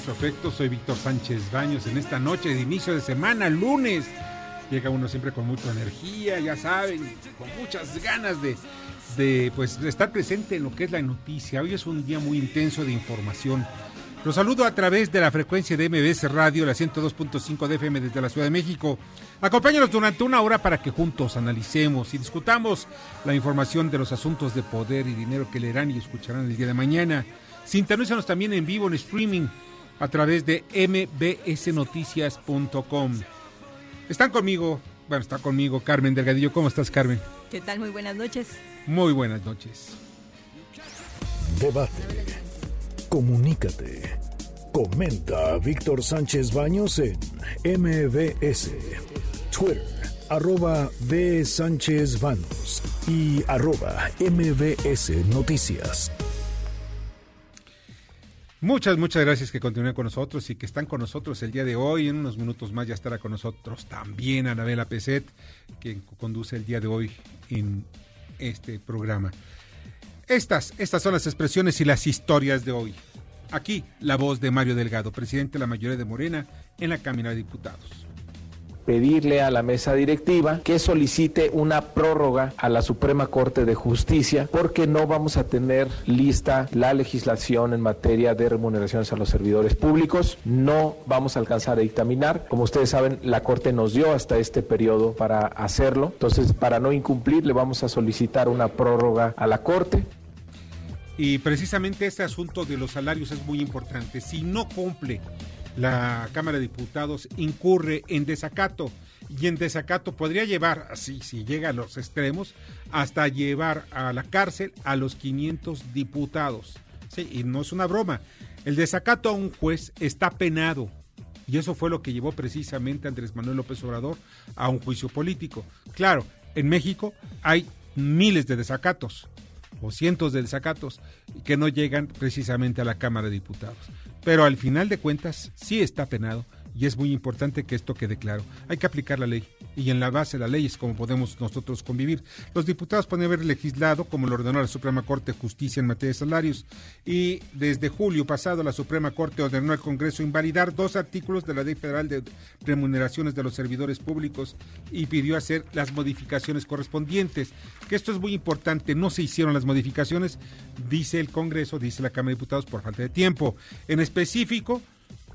Mucho afecto. Soy Víctor Sánchez Baños en esta noche de inicio de semana, lunes. Llega uno siempre con mucha energía, ya saben, con muchas ganas de, pues, estar presente en lo que es la noticia. Hoy es un día muy intenso de información. Los saludo a través de la frecuencia de MBS Radio, la 102.5 de FM desde la Ciudad de México. Acompáñanos durante una hora para que juntos analicemos y discutamos la información de los asuntos de poder y dinero que leerán y escucharán el día de mañana. Sintonízanos también en vivo en streaming a través de mbsnoticias.com. Están conmigo, bueno, está conmigo Carmen Delgadillo. ¿Cómo estás, Carmen? ¿Qué tal? Muy buenas noches. Muy buenas noches. Debate. Comunícate. Comenta a Víctor Sánchez Baños en MBS. Twitter, arroba B. Sánchez Baños y arroba MBS Noticias. Muchas, muchas gracias que continúen con nosotros y que están con nosotros el día de hoy. En unos minutos más ya estará con nosotros también Anabela Peset, quien conduce el día de hoy en este programa. Estas, estas son las expresiones y las historias de hoy. Aquí la voz de Mario Delgado, presidente de la mayoría de Morena en la Cámara de Diputados. Pedirle a la mesa directiva que solicite una prórroga a la Suprema Corte de Justicia porque no vamos a tener lista la legislación en materia de remuneraciones a los servidores públicos, no vamos a alcanzar a dictaminar, como ustedes saben la Corte nos dio hasta este periodo para hacerlo, entonces para no incumplir le vamos a solicitar una prórroga a la Corte. Y precisamente este asunto de los salarios es muy importante. Si no cumple la Cámara de Diputados, incurre en desacato. Y en desacato podría llevar, así, si llega a los extremos, hasta llevar a la cárcel a los 500 diputados. Sí, y no es una broma. El desacato a un juez está penado. Y eso fue lo que llevó precisamente a Andrés Manuel López Obrador a un juicio político. Claro, en México hay miles de desacatos o cientos de desacatos que no llegan precisamente a la Cámara de Diputados. Pero al final de cuentas sí está penado y es muy importante que esto quede claro. Hay que aplicar la ley y en la base de la ley es como podemos nosotros convivir. Los diputados pueden haber legislado, como lo ordenó la Suprema Corte de Justicia en materia de salarios, y desde julio pasado la Suprema Corte ordenó al Congreso invalidar dos artículos de la Ley Federal de Remuneraciones de los Servidores Públicos y pidió hacer las modificaciones correspondientes. Que esto es muy importante, no se hicieron las modificaciones, dice el Congreso, dice la Cámara de Diputados, por falta de tiempo. En específico,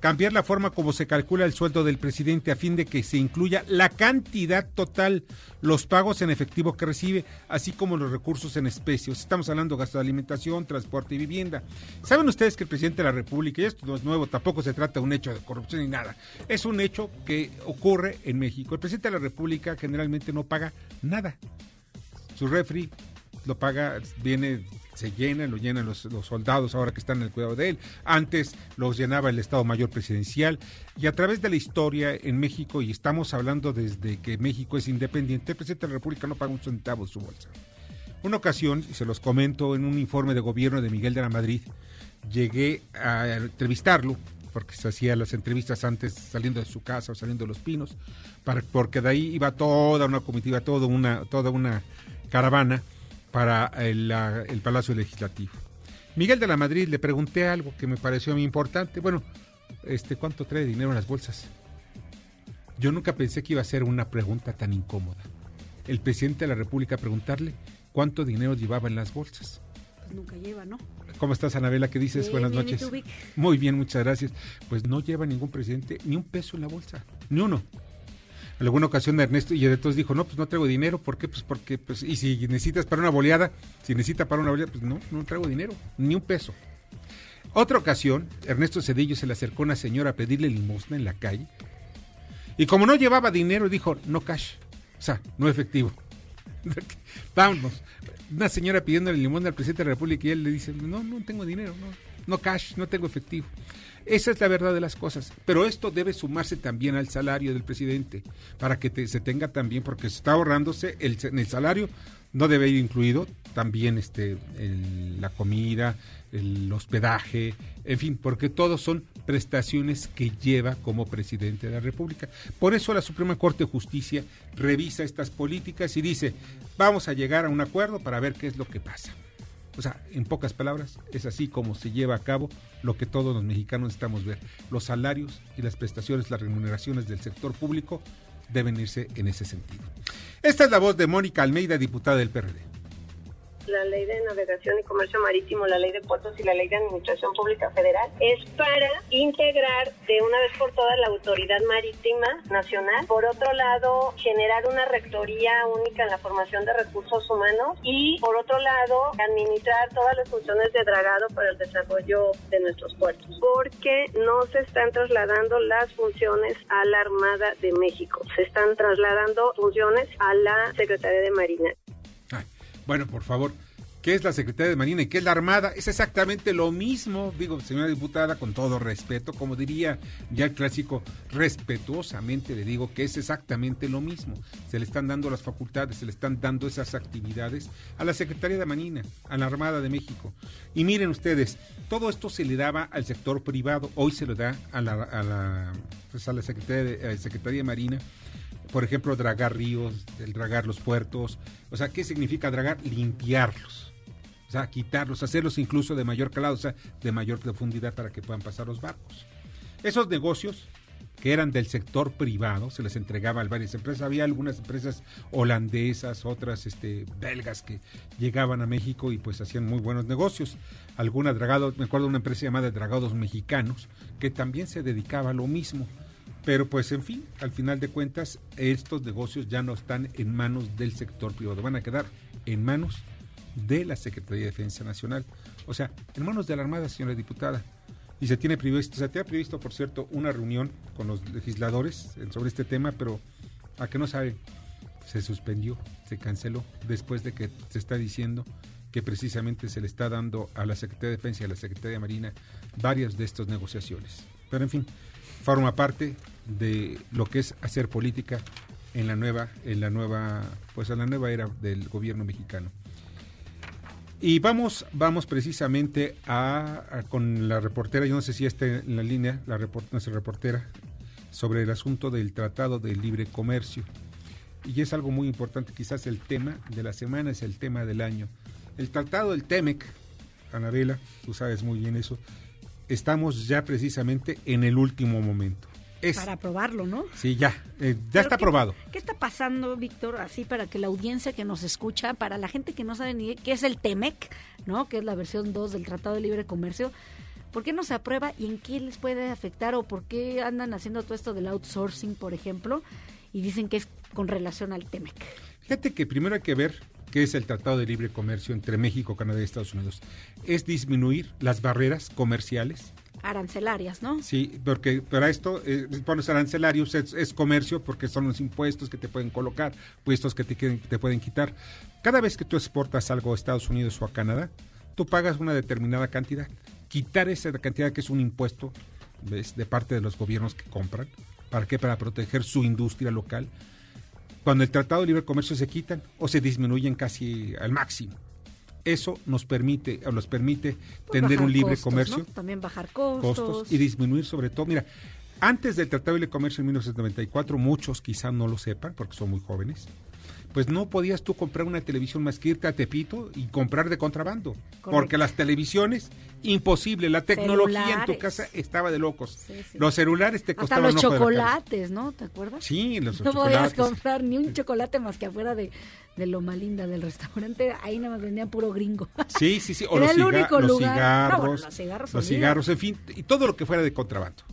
cambiar la forma como se calcula el sueldo del presidente a fin de que se incluya la cantidad total, los pagos en efectivo que recibe, así como los recursos en especie. Estamos hablando de gasto de alimentación, transporte y vivienda. Saben ustedes que el presidente de la República, y esto no es nuevo, tampoco se trata de un hecho de corrupción ni nada, es un hecho que ocurre en México. El presidente de la República generalmente no paga nada. Su refri lo paga, viene, se llena, lo llenan los, los, soldados ahora que están en el cuidado de él. Antes los llenaba el Estado Mayor Presidencial. Y a través de la historia en México, y estamos hablando desde que México es independiente, el presidente de la República no paga un centavo de su bolsa. Una ocasión, y se los comento en un informe de gobierno de Miguel de la Madrid, llegué a entrevistarlo porque se hacía las entrevistas antes saliendo de su casa o saliendo de los pinos, para, porque de ahí iba toda una comitiva, toda una, toda una caravana para el, la, el, Palacio Legislativo. Miguel de la Madrid le pregunté algo que me pareció muy importante. Bueno, este, ¿cuánto trae dinero en las bolsas? Yo nunca pensé que iba a ser una pregunta tan incómoda. El presidente de la República preguntarle cuánto dinero llevaba en las bolsas. Pues nunca lleva, ¿no? ¿Cómo estás, Anabela? ¿Qué dices? Bien, Buenas bien, noches. Muy bien, muchas gracias. Pues no lleva ningún presidente ni un peso en la bolsa, ni uno. En alguna ocasión Ernesto y entonces dijo, no, pues no traigo dinero, ¿por qué? Pues porque, pues, y si necesitas para una boleada, si necesita para una boleada, pues no, no traigo dinero, ni un peso. Otra ocasión, Ernesto Cedillo se le acercó a una señora a pedirle limosna en la calle. Y como no llevaba dinero, dijo, no cash. O sea, no efectivo. Vámonos. Una señora pidiéndole limosna al presidente de la República y él le dice, no, no tengo dinero, no, no cash, no tengo efectivo. Esa es la verdad de las cosas. Pero esto debe sumarse también al salario del presidente, para que se tenga también, porque se está ahorrándose el, en el salario, no debe ir incluido también este la comida, el hospedaje, en fin, porque todos son prestaciones que lleva como presidente de la República. Por eso la Suprema Corte de Justicia revisa estas políticas y dice, vamos a llegar a un acuerdo para ver qué es lo que pasa. O sea, en pocas palabras, es así como se lleva a cabo lo que todos los mexicanos necesitamos ver. Los salarios y las prestaciones, las remuneraciones del sector público deben irse en ese sentido. Esta es la voz de Mónica Almeida, diputada del PRD. La ley de navegación y comercio marítimo, la ley de puertos y la ley de administración pública federal, es para integrar de una vez por todas la autoridad marítima nacional. Por otro lado, generar una rectoría única en la formación de recursos humanos y por otro lado, administrar todas las funciones de dragado para el desarrollo de nuestros puertos. Porque no se están trasladando las funciones a la Armada de México, se están trasladando funciones a la Secretaría de Marina. Bueno, por favor, ¿qué es la Secretaría de Marina y qué es la Armada? Es exactamente lo mismo, digo, señora diputada, con todo respeto, como diría ya el clásico, respetuosamente le digo que es exactamente lo mismo. Se le están dando las facultades, se le están dando esas actividades a la Secretaría de Marina, a la Armada de México. Y miren ustedes, todo esto se le daba al sector privado, hoy se lo da a la, a la, pues, a la Secretaría, de, a Secretaría de Marina por ejemplo, dragar ríos, el dragar los puertos. O sea, ¿qué significa dragar? Limpiarlos. O sea, quitarlos, hacerlos incluso de mayor calado, o sea, de mayor profundidad para que puedan pasar los barcos. Esos negocios que eran del sector privado, se les entregaba a varias empresas. Había algunas empresas holandesas, otras este, belgas que llegaban a México y pues hacían muy buenos negocios. Alguna dragado, me acuerdo de una empresa llamada Dragados Mexicanos, que también se dedicaba a lo mismo. Pero pues en fin, al final de cuentas, estos negocios ya no están en manos del sector privado, van a quedar en manos de la Secretaría de Defensa Nacional. O sea, en manos de la Armada, señora diputada. Y se tiene previsto, se tiene previsto, por cierto, una reunión con los legisladores sobre este tema, pero a que no saben, se suspendió, se canceló, después de que se está diciendo que precisamente se le está dando a la Secretaría de Defensa y a la Secretaría de Marina varias de estas negociaciones. Pero en fin, forma parte de lo que es hacer política en la nueva, en la nueva, pues en la nueva era del gobierno mexicano. Y vamos, vamos precisamente a, con la reportera, yo no sé si está en la línea, la report- nuestra reportera, sobre el asunto del Tratado de Libre Comercio. Y es algo muy importante, quizás el tema de la semana es el tema del año. El Tratado del TEMEC, Anabela, tú sabes muy bien eso, estamos ya precisamente en el último momento. Es, Para probarlo, ¿no? sí, ya, eh, ya está ¿qué- aprobado. ¿Qué está pasando, Víctor? Así para que la audiencia que nos escucha, para la gente que no sabe ni qué es el TEMEC, ¿no? Que es la versión 2 del Tratado de Libre Comercio. ¿Por qué no se aprueba y en qué les puede afectar o por qué andan haciendo todo esto del outsourcing, por ejemplo? Y dicen que es con relación al TEMEC. Fíjate que primero hay que ver qué es el Tratado de Libre Comercio entre México, Canadá y Estados Unidos. Es disminuir las barreras comerciales. Arancelarias, ¿no? Sí, porque para esto, eh, pones arancelarios, es, es comercio porque son los impuestos que te pueden colocar, puestos que te, te pueden quitar. Cada vez que tú exportas algo a Estados Unidos o a Canadá, tú pagas una determinada cantidad. Quitar esa cantidad que es un impuesto ¿ves? de parte de los gobiernos que compran. ¿Para qué? Para proteger su industria local. Cuando el Tratado de Libre Comercio se quitan o se disminuyen casi al máximo. Eso nos permite, o nos permite Pues tener un libre costos, comercio ¿no? También bajar costos. costos y disminuir sobre todo. Mira, antes del Tratado de Libre Comercio en 1994, muchos quizá no lo sepan porque son muy jóvenes, pues no podías tú comprar una televisión más que irte a Tepito y comprar de contrabando. Porque las televisiones, imposible. La tecnología en tu casa estaba de locos. Sí, sí. Los celulares te Hasta costaban los la cara. chocolates, ¿no? ¿Te acuerdas? Sí, los No podías chocolates. comprar ni un chocolate más que afuera de, de Loma Linda del restaurante. Ahí nada más vendían puro gringo. Sí, sí, sí. O Era los, el único los lugar. cigarros. No, bueno, los cigarros, los cigarros, en fin, y todo lo que fuera de contrabando.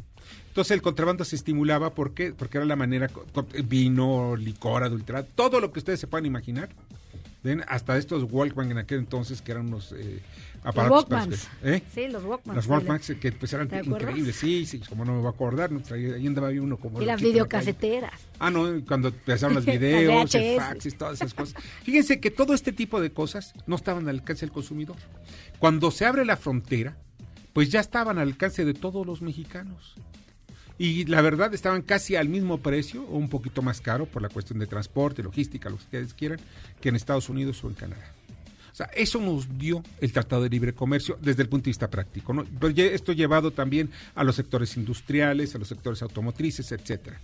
Entonces el contrabando se estimulaba porque porque era la manera vino, licor, adulterado, todo lo que ustedes se puedan imaginar Ven, hasta estos Walkman en aquel entonces que eran unos eh, Los aparatos. escuchar. ¿Eh? Sí, los Walkmans. Los Walkmans que pues eran increíbles, sí, sí, como no me voy a acordar, ahí andaba uno como Y las la videocaseteras. Ah, no, cuando empezaron los videos, el VHS. fax y todas esas cosas. Fíjense que todo este tipo de cosas no estaban al alcance del consumidor. Cuando se abre la frontera, pues ya estaban al alcance de todos los mexicanos. Y la verdad estaban casi al mismo precio o un poquito más caro por la cuestión de transporte, logística, lo que ustedes quieran, que en Estados Unidos o en Canadá. O sea, eso nos dio el Tratado de Libre Comercio desde el punto de vista práctico. ¿no? Ya esto llevado también a los sectores industriales, a los sectores automotrices, etcétera.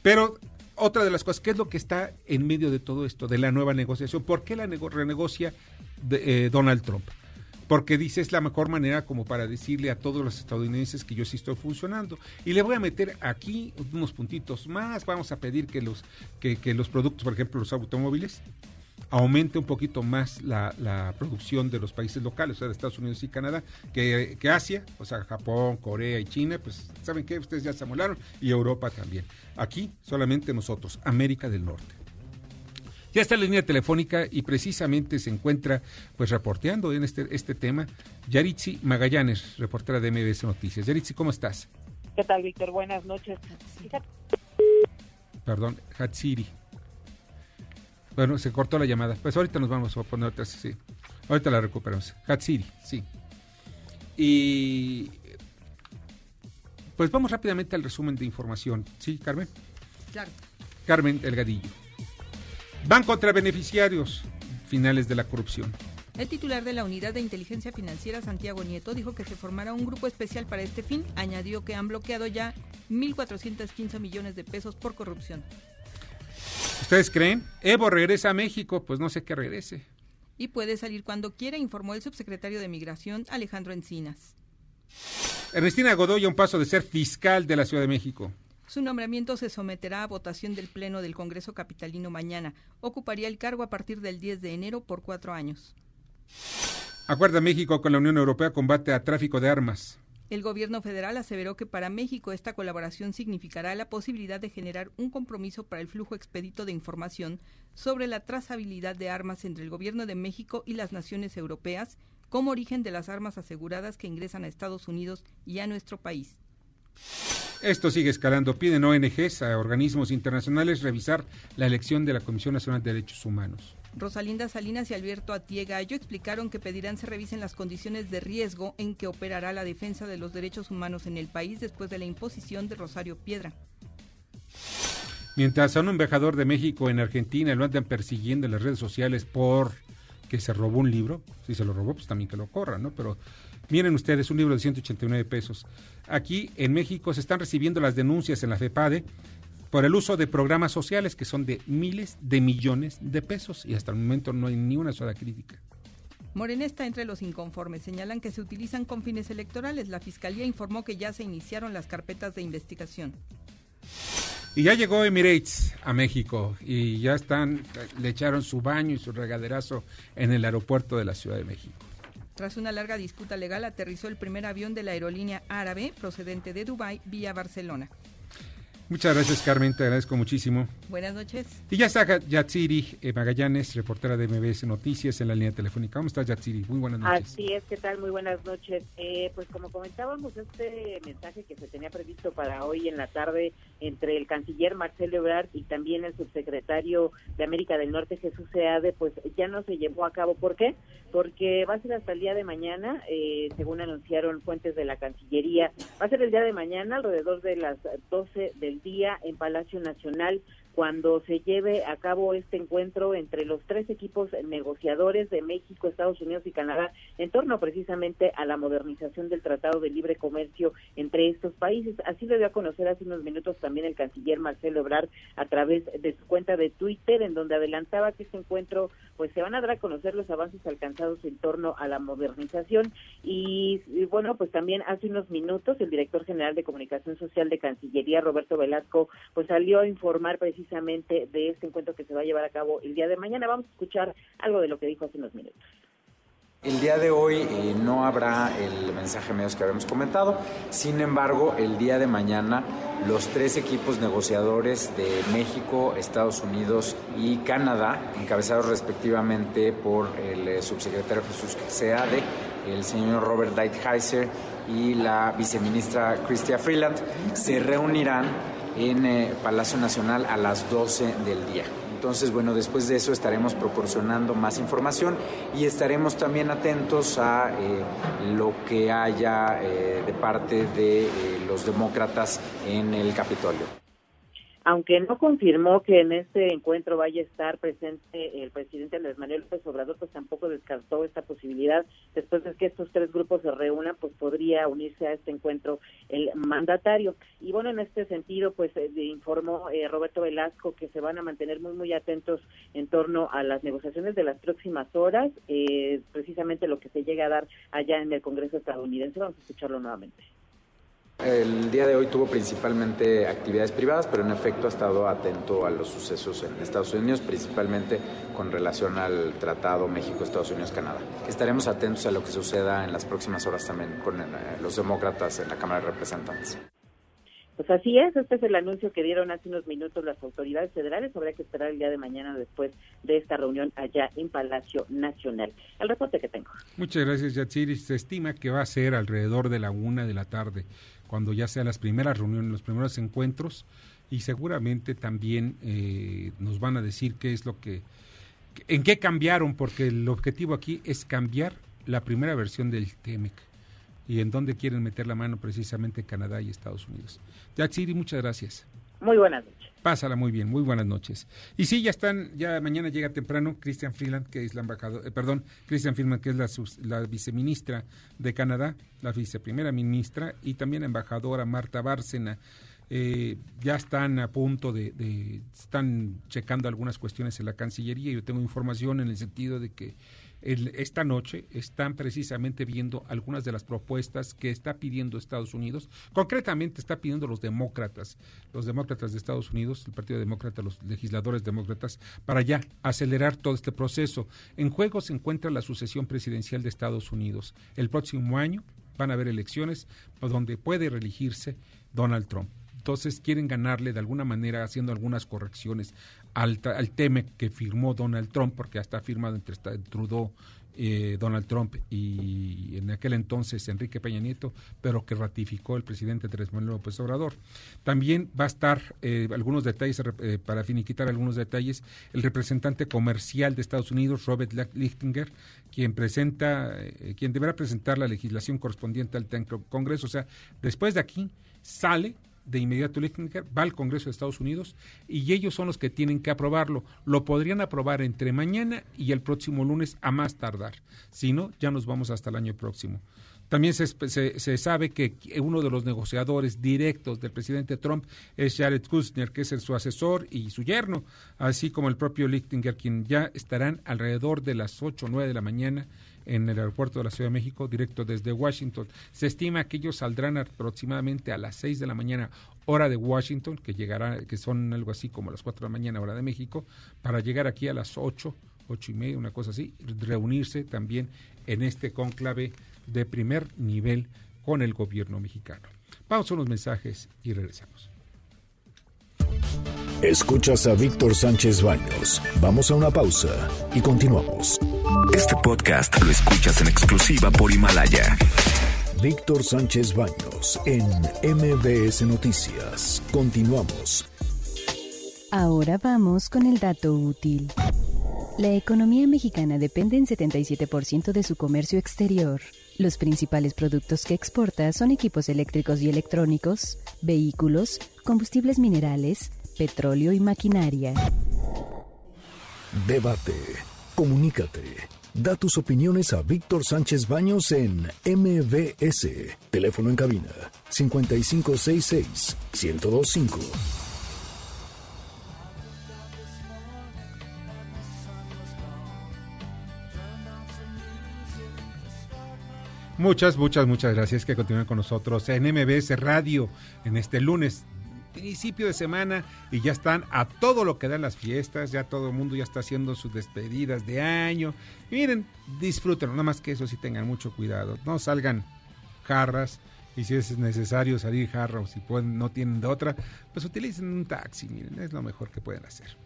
Pero otra de las cosas, ¿qué es lo que está en medio de todo esto, de la nueva negociación? ¿Por qué la nego- renegocia eh, Donald Trump? Porque dice es la mejor manera como para decirle a todos los estadounidenses que yo sí estoy funcionando. Y le voy a meter aquí unos puntitos más. Vamos a pedir que los, que, que los productos, por ejemplo, los automóviles, aumente un poquito más la, producción de los países locales, o sea, de Estados Unidos y Canadá, que, que Asia, o sea, Japón, Corea y China, pues, ¿saben qué? Ustedes ya se amolaron, y Europa también. Aquí, solamente nosotros, América del Norte. Ya está la línea telefónica y precisamente se encuentra, pues, reporteando en este, este tema, Yaritzi Magallanes, reportera de MBS Noticias. Yaritzi, ¿cómo estás? ¿Qué tal, Víctor? Buenas noches. Fíjate, Perdón, Hatsiri. Bueno, se cortó la llamada. Pues ahorita nos vamos a poner otra, sí. Ahorita la recuperamos. Hatsiri, sí. Y pues vamos rápidamente al resumen de información. ¿Sí, Carmen? Claro. Carmen Delgadillo. Van contra beneficiarios finales de la corrupción. El titular de la Unidad de Inteligencia Financiera, Santiago Nieto, dijo que se formará un grupo especial para este fin. Añadió que han bloqueado ya 1.415 millones de pesos por corrupción. ¿Ustedes creen? Evo regresa a México. Pues no sé qué regrese. Y puede salir cuando quiera, informó el subsecretario de Migración, Alejandro Encinas. Ernestina Godoy a un paso de ser fiscal de la Ciudad de México. Su nombramiento se someterá a votación del Pleno del Congreso Capitalino mañana. Ocuparía el cargo a partir del 10 de enero por cuatro años. Acuerda México con la Unión Europea combate a tráfico de armas. El gobierno federal aseveró que para México esta colaboración significará la posibilidad de generar un compromiso para el flujo expedito de información sobre la trazabilidad de armas entre el gobierno de México y las naciones europeas como origen de las armas aseguradas que ingresan a Estados Unidos y a nuestro país. Esto sigue escalando. Piden ONGs a organismos internacionales revisar la elección de la Comisión Nacional de Derechos Humanos. Rosalinda Salinas y Alberto Atiegallo explicaron que pedirán se revisen las condiciones de riesgo en que operará la defensa de los derechos humanos en el país después de la imposición de Rosario Piedra. Mientras a un embajador de México en Argentina lo andan persiguiendo en las redes sociales por que se robó un libro, si se lo robó, pues también que lo corra, ¿no? Pero miren ustedes, un libro de 189 pesos. Aquí en México se están recibiendo las denuncias en la FEPADE por el uso de programas sociales que son de miles de millones de pesos y hasta el momento no hay ni una sola crítica. Morena está entre los inconformes. Señalan que se utilizan con fines electorales. La Fiscalía informó que ya se iniciaron las carpetas de investigación. Y ya llegó Emirates a México y ya están, le echaron su baño y su regaderazo en el aeropuerto de la Ciudad de México. Tras una larga disputa legal, aterrizó el primer avión de la aerolínea árabe procedente de Dubái vía Barcelona. Muchas gracias Carmen, te agradezco muchísimo. Buenas noches. Y ya está Yatsiri eh, Magallanes, reportera de MBS Noticias en la línea telefónica. ¿Cómo estás Yatsiri? Muy buenas noches. Así es, ¿qué tal? Muy buenas noches. Eh, pues como comentábamos, este mensaje que se tenía previsto para hoy en la tarde entre el canciller Marcelo Ebrard y también el subsecretario de América del Norte, Jesús Seade, pues ya no se llevó a cabo. ¿Por qué? Porque va a ser hasta el día de mañana, eh, según anunciaron fuentes de la Cancillería, va a ser el día de mañana, alrededor de las 12 del día en Palacio Nacional cuando se lleve a cabo este encuentro entre los tres equipos negociadores de México, Estados Unidos y Canadá en torno precisamente a la modernización del Tratado de Libre Comercio entre estos países. Así lo dio a conocer hace unos minutos también el canciller Marcelo Ebrard a través de su cuenta de Twitter, en donde adelantaba que este encuentro pues se van a dar a conocer los avances alcanzados en torno a la modernización y, y bueno, pues también hace unos minutos el director general de Comunicación Social de Cancillería, Roberto Velasco, pues salió a informar precisamente precisamente de este encuentro que se va a llevar a cabo el día de mañana. Vamos a escuchar algo de lo que dijo hace unos minutos. El día de hoy eh, no habrá el mensaje medios que habíamos comentado, sin embargo, el día de mañana los tres equipos negociadores de México, Estados Unidos y Canadá, encabezados respectivamente por el eh, subsecretario Jesús Seade, el señor Robert Lighthizer y la viceministra Cristia Freeland, se reunirán en eh, Palacio Nacional a las 12 del día. Entonces, bueno, después de eso estaremos proporcionando más información y estaremos también atentos a eh, lo que haya eh, de parte de los demócratas en el Capitolio aunque no confirmó que en este encuentro vaya a estar presente el presidente Andrés Manuel López Obrador, pues tampoco descartó esta posibilidad. Después de que estos tres grupos se reúnan, pues podría unirse a este encuentro el mandatario. Y bueno, en este sentido, pues eh, informó eh, Roberto Velasco que se van a mantener muy, muy atentos en torno a las negociaciones de las próximas horas, eh, precisamente lo que se llega a dar allá en el Congreso estadounidense. Vamos a escucharlo nuevamente. El día de hoy tuvo principalmente actividades privadas, pero en efecto ha estado atento a los sucesos en Estados Unidos, principalmente con relación al Tratado México-Estados Unidos-Canadá. Estaremos atentos a lo que suceda en las próximas horas también con eh, los demócratas en la Cámara de Representantes. Pues así es, este es el anuncio que dieron hace unos minutos las autoridades federales. Habrá que esperar el día de mañana después de esta reunión allá en Palacio Nacional. El reporte que tengo. Muchas gracias, Yatsiri. Se estima que va a ser alrededor de la una de la tarde cuando ya sean las primeras reuniones, los primeros encuentros, y seguramente también eh, nos van a decir qué es lo que, en qué cambiaron, porque el objetivo aquí es cambiar la primera versión del TEMEC y en dónde quieren meter la mano precisamente Canadá y Estados Unidos. Jack City, muchas gracias. Muy buenas noches. Pásala muy bien, muy buenas noches. Y sí, ya están, ya mañana llega temprano Christian Freeland, que es la embajadora, eh, perdón, Christian Freeland, que es la, la, viceministra de Canadá, la viceprimera ministra, y también la embajadora Marta Bárcena. Eh, ya están a punto de, de, están checando algunas cuestiones en la Cancillería. Yo tengo información en el sentido de que esta noche están precisamente viendo algunas de las propuestas que está pidiendo Estados Unidos. Concretamente está pidiendo los demócratas, los demócratas de Estados Unidos, el Partido Demócrata, los legisladores demócratas, para ya acelerar todo este proceso. En juego se encuentra la sucesión presidencial de Estados Unidos. El próximo año van a haber elecciones donde puede reelegirse Donald Trump entonces quieren ganarle de alguna manera haciendo algunas correcciones al, al que firmó Donald Trump, porque hasta firmado entre Trudeau, eh, Donald Trump y en aquel entonces Enrique Peña Nieto, pero que ratificó el presidente Andrés Manuel López Obrador. También va a estar eh, algunos detalles, eh, para finiquitar algunos detalles, el representante comercial de Estados Unidos, Robert Lichtinger, quien presenta, quien deberá presentar la legislación correspondiente al Congreso. O sea, después de aquí sale de inmediato Lichtenberg va al Congreso de Estados Unidos y ellos son los que tienen que aprobarlo. Lo podrían aprobar entre mañana y el próximo lunes a más tardar. Si no, ya nos vamos hasta el año próximo. También se, sabe que uno de los negociadores directos del presidente Trump es Jared Kushner, que es el, su asesor y su yerno, así como el propio Lichtenberg, quien ya estarán alrededor de las 8 o 9 de la mañana en el aeropuerto de la Ciudad de México, directo desde Washington. Se estima que ellos saldrán aproximadamente a las 6 de la mañana, hora de Washington, que llegará, que son algo así como las 4 de la mañana, hora de México, para llegar aquí a las 8, 8 y media, una cosa así, reunirse también en este cónclave de primer nivel con el gobierno mexicano. Vamos a unos mensajes y regresamos. Escuchas a Víctor Sánchez Baños. Vamos a una pausa y continuamos. Este podcast lo escuchas en exclusiva por Himalaya. Víctor Sánchez Baños en MBS Noticias. Continuamos. Ahora vamos con el dato útil. La economía mexicana depende en 77% de su comercio exterior. Los principales productos que exporta son equipos eléctricos y electrónicos, vehículos, combustibles minerales, petróleo y maquinaria. Debate. Comunícate. Da tus opiniones a Víctor Sánchez Baños en MBS. Teléfono en cabina 5566 1025. Muchas, muchas, muchas gracias que continúen con nosotros en MBS Radio en este lunes principio de semana y ya están a todo lo que dan las fiestas, ya todo el mundo ya está haciendo sus despedidas de año. Miren, disfruten, nada más que eso sí tengan mucho cuidado, no salgan jarras y si es necesario salir jarra o si pueden, no tienen de otra, pues utilicen un taxi, miren, es lo mejor que pueden hacer.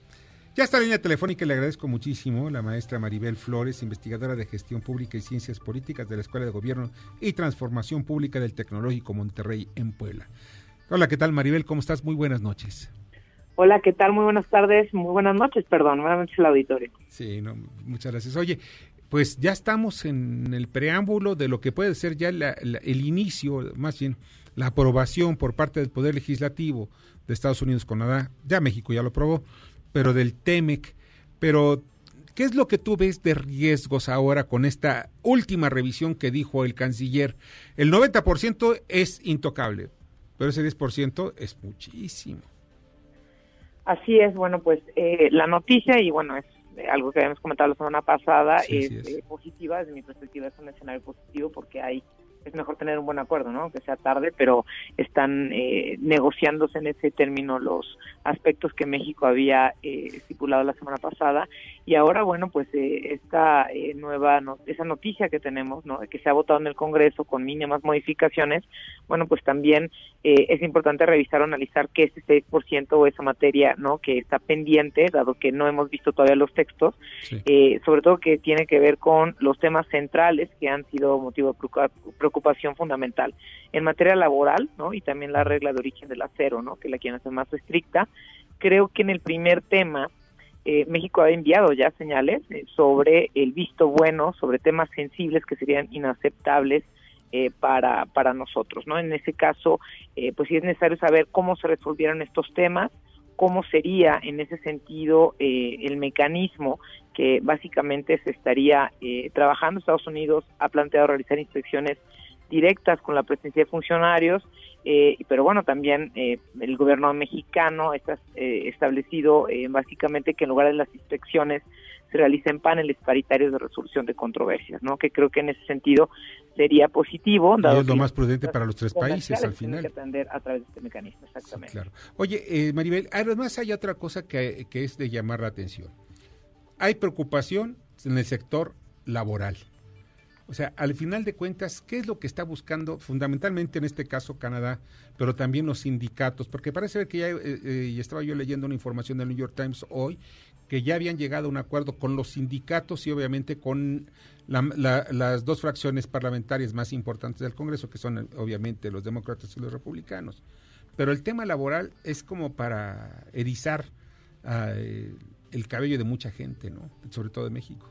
Ya está la línea telefónica, le agradezco muchísimo la maestra Maribel Flores, investigadora de Gestión Pública y Ciencias Políticas de la Escuela de Gobierno y Transformación Pública del Tecnológico Monterrey en Puebla. Hola, ¿qué tal Maribel? ¿Cómo estás? Muy buenas noches. Hola, ¿qué tal? Muy buenas tardes, muy buenas noches, perdón, buenas noches al auditorio. Sí, no, muchas gracias. Oye, pues ya estamos en el preámbulo de lo que puede ser ya la- la- el inicio, más bien la aprobación por parte del Poder Legislativo de Estados Unidos con Canadá, ya México ya lo aprobó, pero del TEMEC. Pero, ¿qué es lo que tú ves de riesgos ahora con esta última revisión que dijo el canciller? El 90% es intocable, pero ese 10% es muchísimo. Así es, bueno, pues eh, la noticia, y bueno, es eh, algo que habíamos comentado la semana pasada, Sí, es, sí es. eh, positiva, desde mi perspectiva es un escenario positivo porque hay es mejor tener un buen acuerdo, ¿no? Aunque sea tarde, pero están eh, negociándose en ese término los aspectos que México había eh, estipulado la semana pasada y ahora, bueno, pues eh, esta eh, nueva, no- esa noticia que tenemos, ¿no? Que se ha votado en el Congreso con mínimas modificaciones, bueno, pues también eh, es importante revisar o analizar que ese 6% o esa materia, ¿no? Que está pendiente, dado que no hemos visto todavía los textos, eh, sobre todo que tiene que ver con los temas centrales que han sido motivo de preocupa- preocupación fundamental en materia laboral, ¿no? Y también la regla de origen del acero, ¿no? Que la quieren hacer más estricta. Creo que en el primer tema eh, México ha enviado ya señales eh, sobre el visto bueno, sobre temas sensibles que serían inaceptables eh, para, para nosotros, ¿no? En ese caso, eh, pues sí es necesario saber cómo se resolvieron estos temas, cómo sería en ese sentido eh, el mecanismo que básicamente se estaría eh, trabajando. Estados Unidos ha planteado realizar inspecciones directas con la presencia de funcionarios, eh, pero bueno, también eh, el gobierno mexicano está eh, establecido eh, básicamente que en lugar de las inspecciones se realicen paneles paritarios de resolución de controversias, ¿no? Que creo que en ese sentido sería positivo. Y dado es lo más prudente para los tres países al final. que atender a través de este mecanismo, exactamente. Claro. Oye, eh, Maribel, además hay otra cosa que, que es de llamar la atención. Hay preocupación en el sector laboral. O sea, al final de cuentas, ¿qué es lo que está buscando fundamentalmente en este caso Canadá, pero también los sindicatos? Porque parece ver que ya, eh, eh, estaba yo leyendo una información del New York Times hoy, que ya habían llegado a un acuerdo con los sindicatos y obviamente con la- la- las dos fracciones parlamentarias más importantes del Congreso, que son obviamente los demócratas y los republicanos. Pero el tema laboral es como para erizar ah, eh, el cabello de mucha gente, ¿no? Sobre todo de México.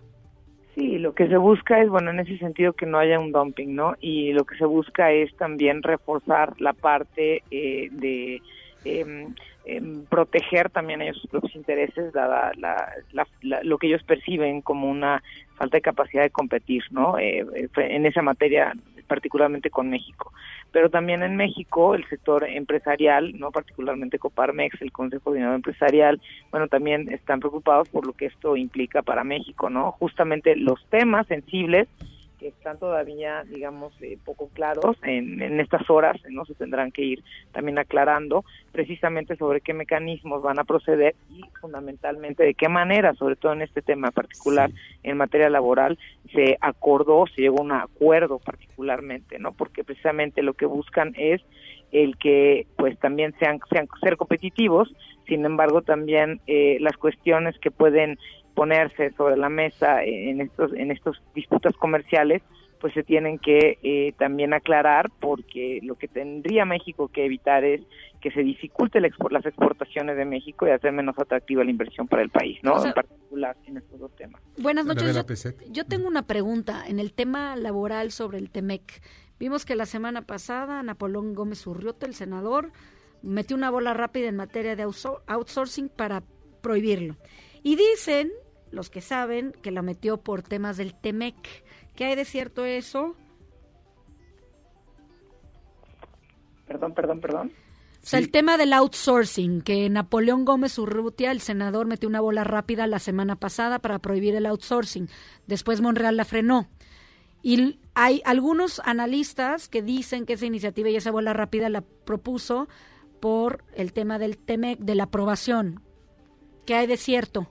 Sí, lo que se busca es, bueno, en ese sentido que no haya un dumping, ¿no? Y lo que se busca es también reforzar la parte eh, de em, em, proteger también ellos sus propios intereses, la, la- la- lo que ellos perciben como una falta de capacidad de competir, ¿no? Eh, eh, en esa materia, particularmente con México. Pero también en México, el sector empresarial, no particularmente Coparmex, el Consejo Dinero Empresarial, bueno, también están preocupados por lo que esto implica para México, ¿no? Justamente los temas sensibles que están todavía, digamos, eh, poco claros en, en estas horas, no se tendrán que ir también aclarando precisamente sobre qué mecanismos van a proceder y fundamentalmente de qué manera, sobre todo en este tema particular en materia laboral, se acordó, se llegó a un acuerdo particularmente, ¿no? Porque precisamente lo que buscan es el que pues también sean, sean ser competitivos, sin embargo también eh, las cuestiones que pueden ponerse sobre la mesa en estos en estos disputas comerciales pues se tienen que eh, también aclarar porque lo que tendría México que evitar es que se dificulte la expo- las exportaciones de México y hacer menos atractiva la inversión para el país, ¿no? O sea- en particular en estos dos temas. Buenas noches. Yo, tengo una pregunta en el tema laboral sobre el TEMEC. Vimos que la semana pasada Napoleón Gómez Urriota, el senador, metió una bola rápida en materia de outso- outsourcing para prohibirlo. Y dicen, los que saben, que la metió por temas del TEMEC. ¿Qué hay de cierto eso? Perdón, perdón, perdón. O sea, el tema del outsourcing, que Napoleón Gómez Urrutia, el senador, metió una bola rápida la semana pasada para prohibir el outsourcing. Después Monreal la frenó. Y hay algunos analistas que dicen que esa iniciativa y esa bola rápida la propuso por el tema del TEMEC, de la aprobación. ¿Qué hay de cierto?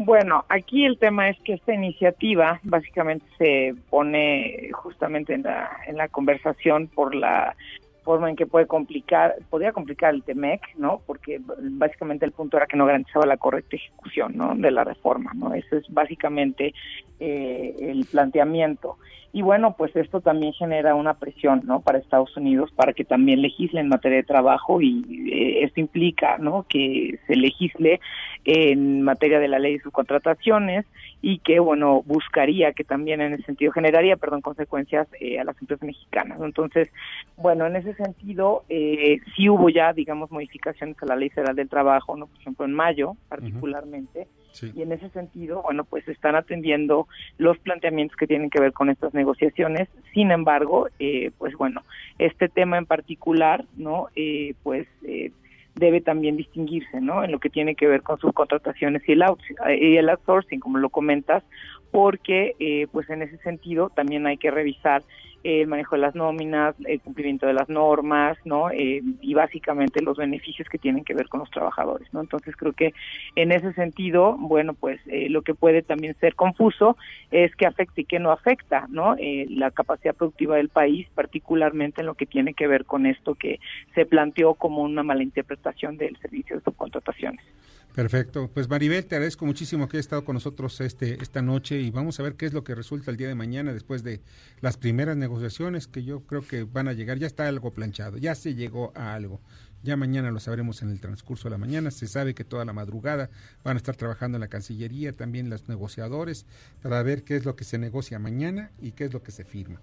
Bueno, aquí el tema es que esta iniciativa básicamente se pone justamente en la, en la conversación por la forma en que puede complicar, podría complicar el TEMEC, ¿no? Porque básicamente el punto era que no garantizaba la correcta ejecución, ¿no? De la reforma, ¿no? Ese es básicamente eh, el planteamiento. Y bueno, pues esto también genera una presión, ¿no? Para Estados Unidos para que también legisle en materia de trabajo y eh, esto implica, ¿no? Que se legisle en materia de la ley de subcontrataciones y que, bueno, buscaría que también en ese sentido generaría, perdón, consecuencias eh, a las empresas mexicanas. Entonces, bueno, en ese sentido, eh, sí hubo ya, digamos, modificaciones a la ley federal del trabajo, ¿no? Por ejemplo, en mayo, particularmente. Y en ese sentido, bueno, pues están atendiendo los planteamientos que tienen que ver con estas negociaciones. Sin embargo, eh, pues bueno, este tema en particular, ¿no? Eh, pues eh, debe también distinguirse, ¿no? En lo que tiene que ver con sus contrataciones y el, out, y el outsourcing, como lo comentas, porque, eh, pues en ese sentido, también hay que revisar el manejo de las nóminas, el cumplimiento de las normas, ¿no? Eh, y básicamente los beneficios que tienen que ver con los trabajadores, ¿no? Entonces creo que en ese sentido, bueno, pues eh, lo que puede también ser confuso es que afecta y que no afecta, ¿no? Eh, la capacidad productiva del país, particularmente en lo que tiene que ver con esto que se planteó como una mala interpretación del servicio de subcontrataciones. Perfecto. Pues Maribel, te agradezco muchísimo que hayas estado con nosotros este, esta noche y vamos a ver qué es lo que resulta el día de mañana después de las primeras negociaciones que yo creo que van a llegar. Ya está algo planchado, ya se llegó a algo. Ya mañana lo sabremos en el transcurso de la mañana. Se sabe que toda la madrugada van a estar trabajando en la Cancillería, también los negociadores, para ver qué es lo que se negocia mañana y qué es lo que se firma.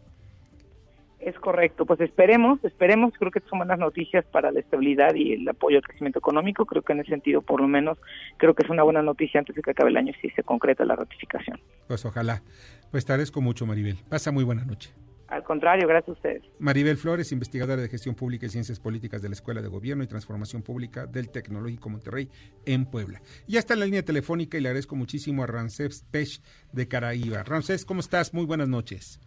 Es correcto, pues esperemos, esperemos, creo que son buenas noticias para la estabilidad y el apoyo al crecimiento económico, creo que en ese sentido por lo menos creo que es una buena noticia antes de que acabe el año si se concreta la ratificación. Pues ojalá, pues te agradezco mucho Maribel, pasa muy buena noche. Al contrario, gracias a ustedes. Maribel Flores, investigadora de Gestión Pública y Ciencias Políticas de la Escuela de Gobierno y Transformación Pública del Tecnológico Monterrey en Puebla. Ya está en la línea telefónica y le agradezco muchísimo a Ramsés Pech de Caraíba. Ramsés, ¿cómo estás? Muy buenas noches.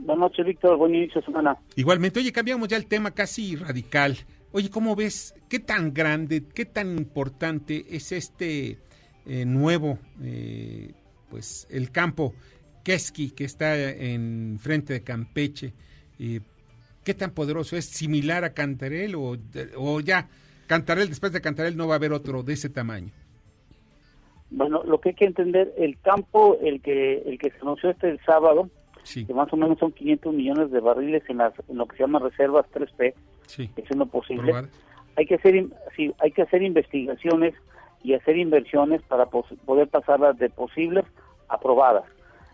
Buenas noches, Víctor. Buen inicio de semana. Igualmente, oye, cambiamos ya el tema casi radical. Oye, ¿cómo ves? ¿Qué tan grande, qué tan importante es este eh, nuevo, eh, pues, el campo Keski que está en frente de Campeche? Eh, ¿Qué tan poderoso es? ¿Similar a Cantarel o, o ya Cantarel, después de Cantarel no va a haber otro de ese tamaño? Bueno, lo que hay que entender, el campo, el que el que se anunció este el sábado, que más o menos son 500 millones de barriles en, las, en lo que se llama reservas 3P, sí. posible. Hay que hacer sí, hay que hacer investigaciones y hacer inversiones para poder pasarlas de posibles a aprobadas.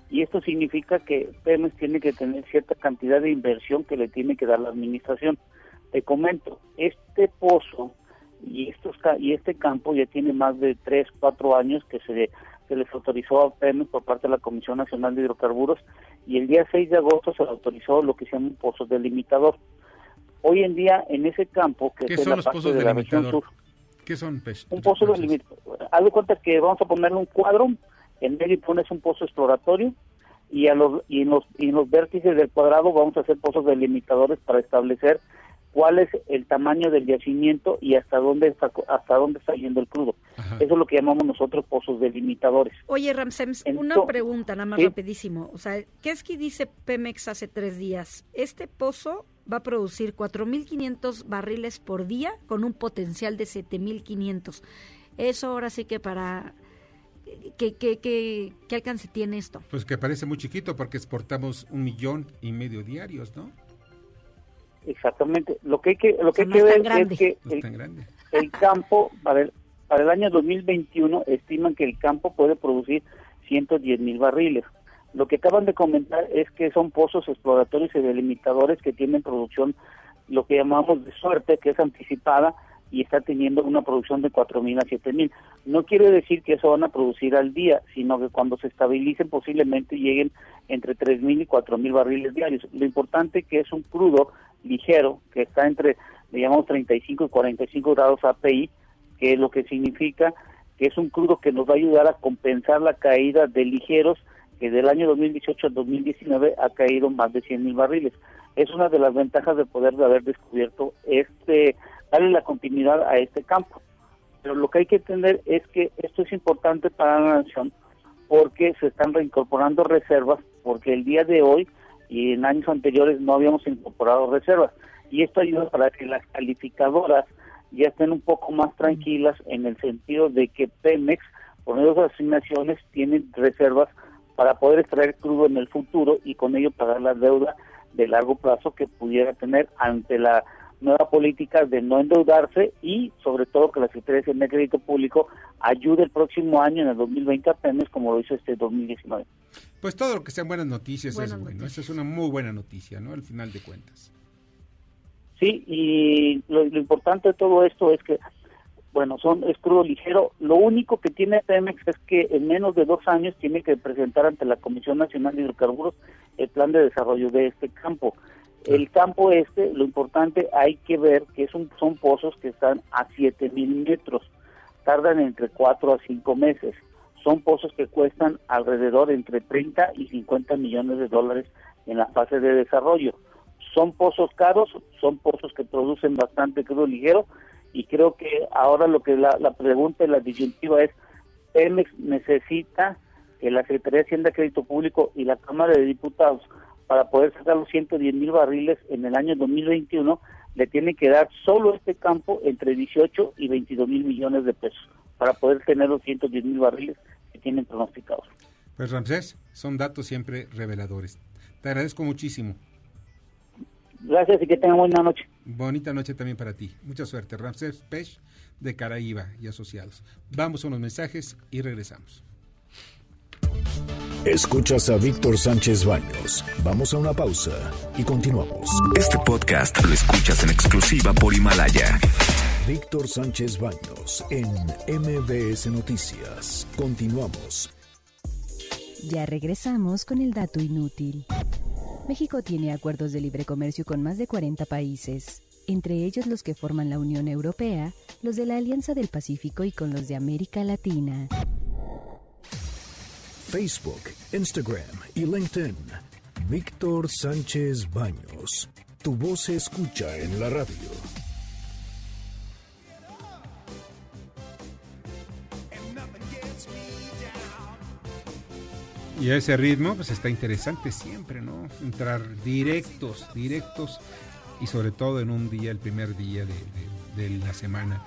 Y esto significa que Pemex tiene que tener cierta cantidad de inversión que le tiene que dar la administración. Te comento, este pozo y estos y este campo ya tiene más de 3, 4 años que se se les autorizó a Pemex por parte de la Comisión Nacional de Hidrocarburos y el día 6 de agosto se autorizó lo que se llama un pozo delimitador. Hoy en día en ese campo, que es la parte de la región sur, ¿Qué son Un pozo delimitador. Haz de cuenta que vamos a ponerle un cuadro, en medio pones un pozo exploratorio y, a los, y, en los, y en los vértices del cuadrado vamos a hacer pozos delimitadores para establecer cuál es el tamaño del yacimiento y hasta dónde está, hasta dónde está yendo el crudo. Eso es lo que llamamos nosotros pozos delimitadores. Oye, Ramsems, una pregunta nada más rapidísimo. O sea, ¿qué es que dice Pemex hace tres días? Este pozo va a producir 4.500 barriles por día con un potencial de 7.500. Eso ahora sí que para... ¿Qué, qué, qué, ¿Qué alcance tiene esto? Pues que parece muy chiquito porque exportamos un millón y medio diarios, ¿no? Exactamente. Lo que hay que, lo que, hay que ver es que el, campo, para el, para el año 2021, estiman que el campo puede producir 110 mil barriles. Lo que acaban de comentar es que son pozos exploratorios y delimitadores que tienen producción, lo que llamamos de suerte, que es anticipada y está teniendo una producción de 4.000 a 7.000. No quiere decir que eso van a producir al día, sino que cuando se estabilicen posiblemente lleguen entre 3.000 y 4.000 barriles diarios. Lo importante que es un crudo ligero, que está entre, le llamamos 35 y 45 grados API, que es lo que significa que es un crudo que nos va a ayudar a compensar la caída de ligeros que del año 2018 al 2019 ha caído más de 100 mil barriles. Es una de las ventajas de poder haber descubierto este, darle la continuidad a este campo. Pero lo que hay que entender es que esto es importante para la nación porque se están reincorporando reservas, porque el día de hoy y en años anteriores no habíamos incorporado reservas. Y esto ayuda para que las calificadoras ya estén un poco más tranquilas en el sentido de que Pemex, por medio de asignaciones, tienen reservas para poder extraer crudo en el futuro y con ello pagar la deuda de largo plazo que pudiera tener ante la nueva política de no endeudarse y sobre todo que la Secretaría de Crédito Público ayude el próximo año, en el 2020, a Pemex como lo hizo este 2019. Pues todo lo que sean buenas noticias es bueno. Esa es una muy buena noticia, ¿no? Al final de cuentas. Sí, y lo, importante de todo esto es que, bueno, son es crudo ligero. Lo único que tiene Pemex es que en menos de dos años tiene que presentar ante la Comisión Nacional de Hidrocarburos el plan de desarrollo de este campo. El campo este, lo importante hay que ver que es un, son pozos que están a 7000 metros, tardan entre 4 a 5 meses. Son pozos que cuestan alrededor entre 30 y 50 millones de dólares en la fase de desarrollo. Son pozos caros, son pozos que producen bastante crudo ligero y creo que ahora lo que la, pregunta y la disyuntiva es, Pemex necesita que la Secretaría de Hacienda Crédito Público y la Cámara de Diputados para poder sacar los 110 mil barriles en el año 2021 le tiene que dar solo este campo entre 18 y 22 mil millones de pesos para poder tener los 110 mil barriles que tienen pronosticados. Pues Ramsés, son datos siempre reveladores. Te agradezco muchísimo. Gracias y que tengan buena noche. Bonita noche también para ti. Mucha suerte. Ramsés Pech de Caraíba y Asociados. Vamos a unos mensajes y regresamos. Escuchas a Víctor Sánchez Baños. Vamos a una pausa y continuamos. Este podcast lo escuchas en exclusiva por Himalaya. Víctor Sánchez Baños en MBS Noticias. Continuamos. Ya regresamos con el dato inútil. México tiene acuerdos de libre comercio con más de 40 países, entre ellos los que forman la Unión Europea, los de la Alianza del Pacífico y con los de América Latina. Facebook, Instagram y LinkedIn. Víctor Sánchez Baños. Tu voz se escucha en la radio. Y a ese ritmo, pues está interesante siempre, ¿no? Entrar directos, directos y sobre todo en un día, el primer día de, la semana.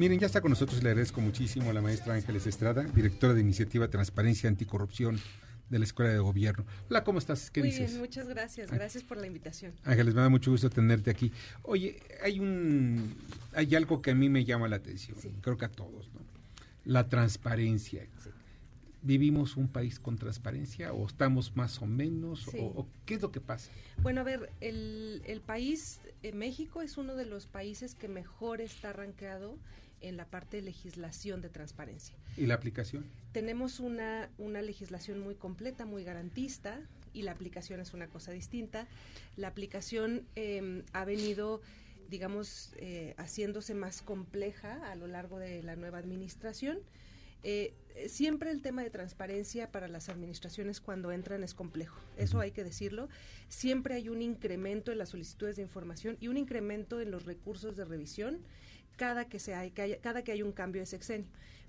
Miren, ya está con nosotros y le agradezco muchísimo a la maestra Ángeles Estrada, directora de Iniciativa Transparencia Anticorrupción de la Escuela de Gobierno. Hola, ¿cómo estás? ¿Qué Muy bien, muchas gracias. Gracias por la invitación. Ángeles, me da mucho gusto tenerte aquí. Oye, hay un hay algo que a mí me llama la atención, creo que a todos, ¿no? La transparencia vivimos un país con transparencia o estamos más o menos o, qué es lo que pasa? Bueno, a ver, el, el país, eh, México es uno de los países que mejor está arrancado en la parte de legislación de transparencia. ¿Y la aplicación? Tenemos una, una legislación muy completa, muy garantista y la aplicación es una cosa distinta. La aplicación em, ha venido digamos, eh, haciéndose más compleja a lo largo de la nueva administración eh, siempre el tema de transparencia para las administraciones cuando entran es complejo, eso hay que decirlo. Siempre hay un incremento en las solicitudes de información y un incremento en los recursos de revisión cada que, se hay, cada que hay un cambio de sexenio.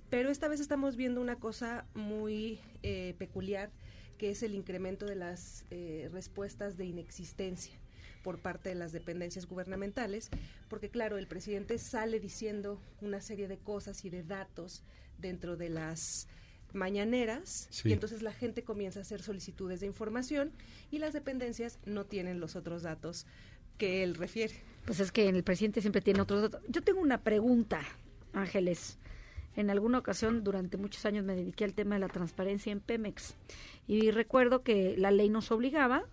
Pero esta vez estamos viendo una cosa muy eh, peculiar, que es el incremento de las eh, respuestas de inexistencia por parte de las dependencias gubernamentales, porque claro, el presidente sale diciendo una serie de cosas y de datos dentro de las mañaneras y entonces la gente comienza a hacer solicitudes de información y las dependencias no tienen los otros datos que él refiere. Pues es que el presidente siempre tiene otros datos. Yo tengo una pregunta, Ángeles. En alguna ocasión, durante muchos años, me dediqué al tema de la transparencia en Pemex y recuerdo que la ley nos obligaba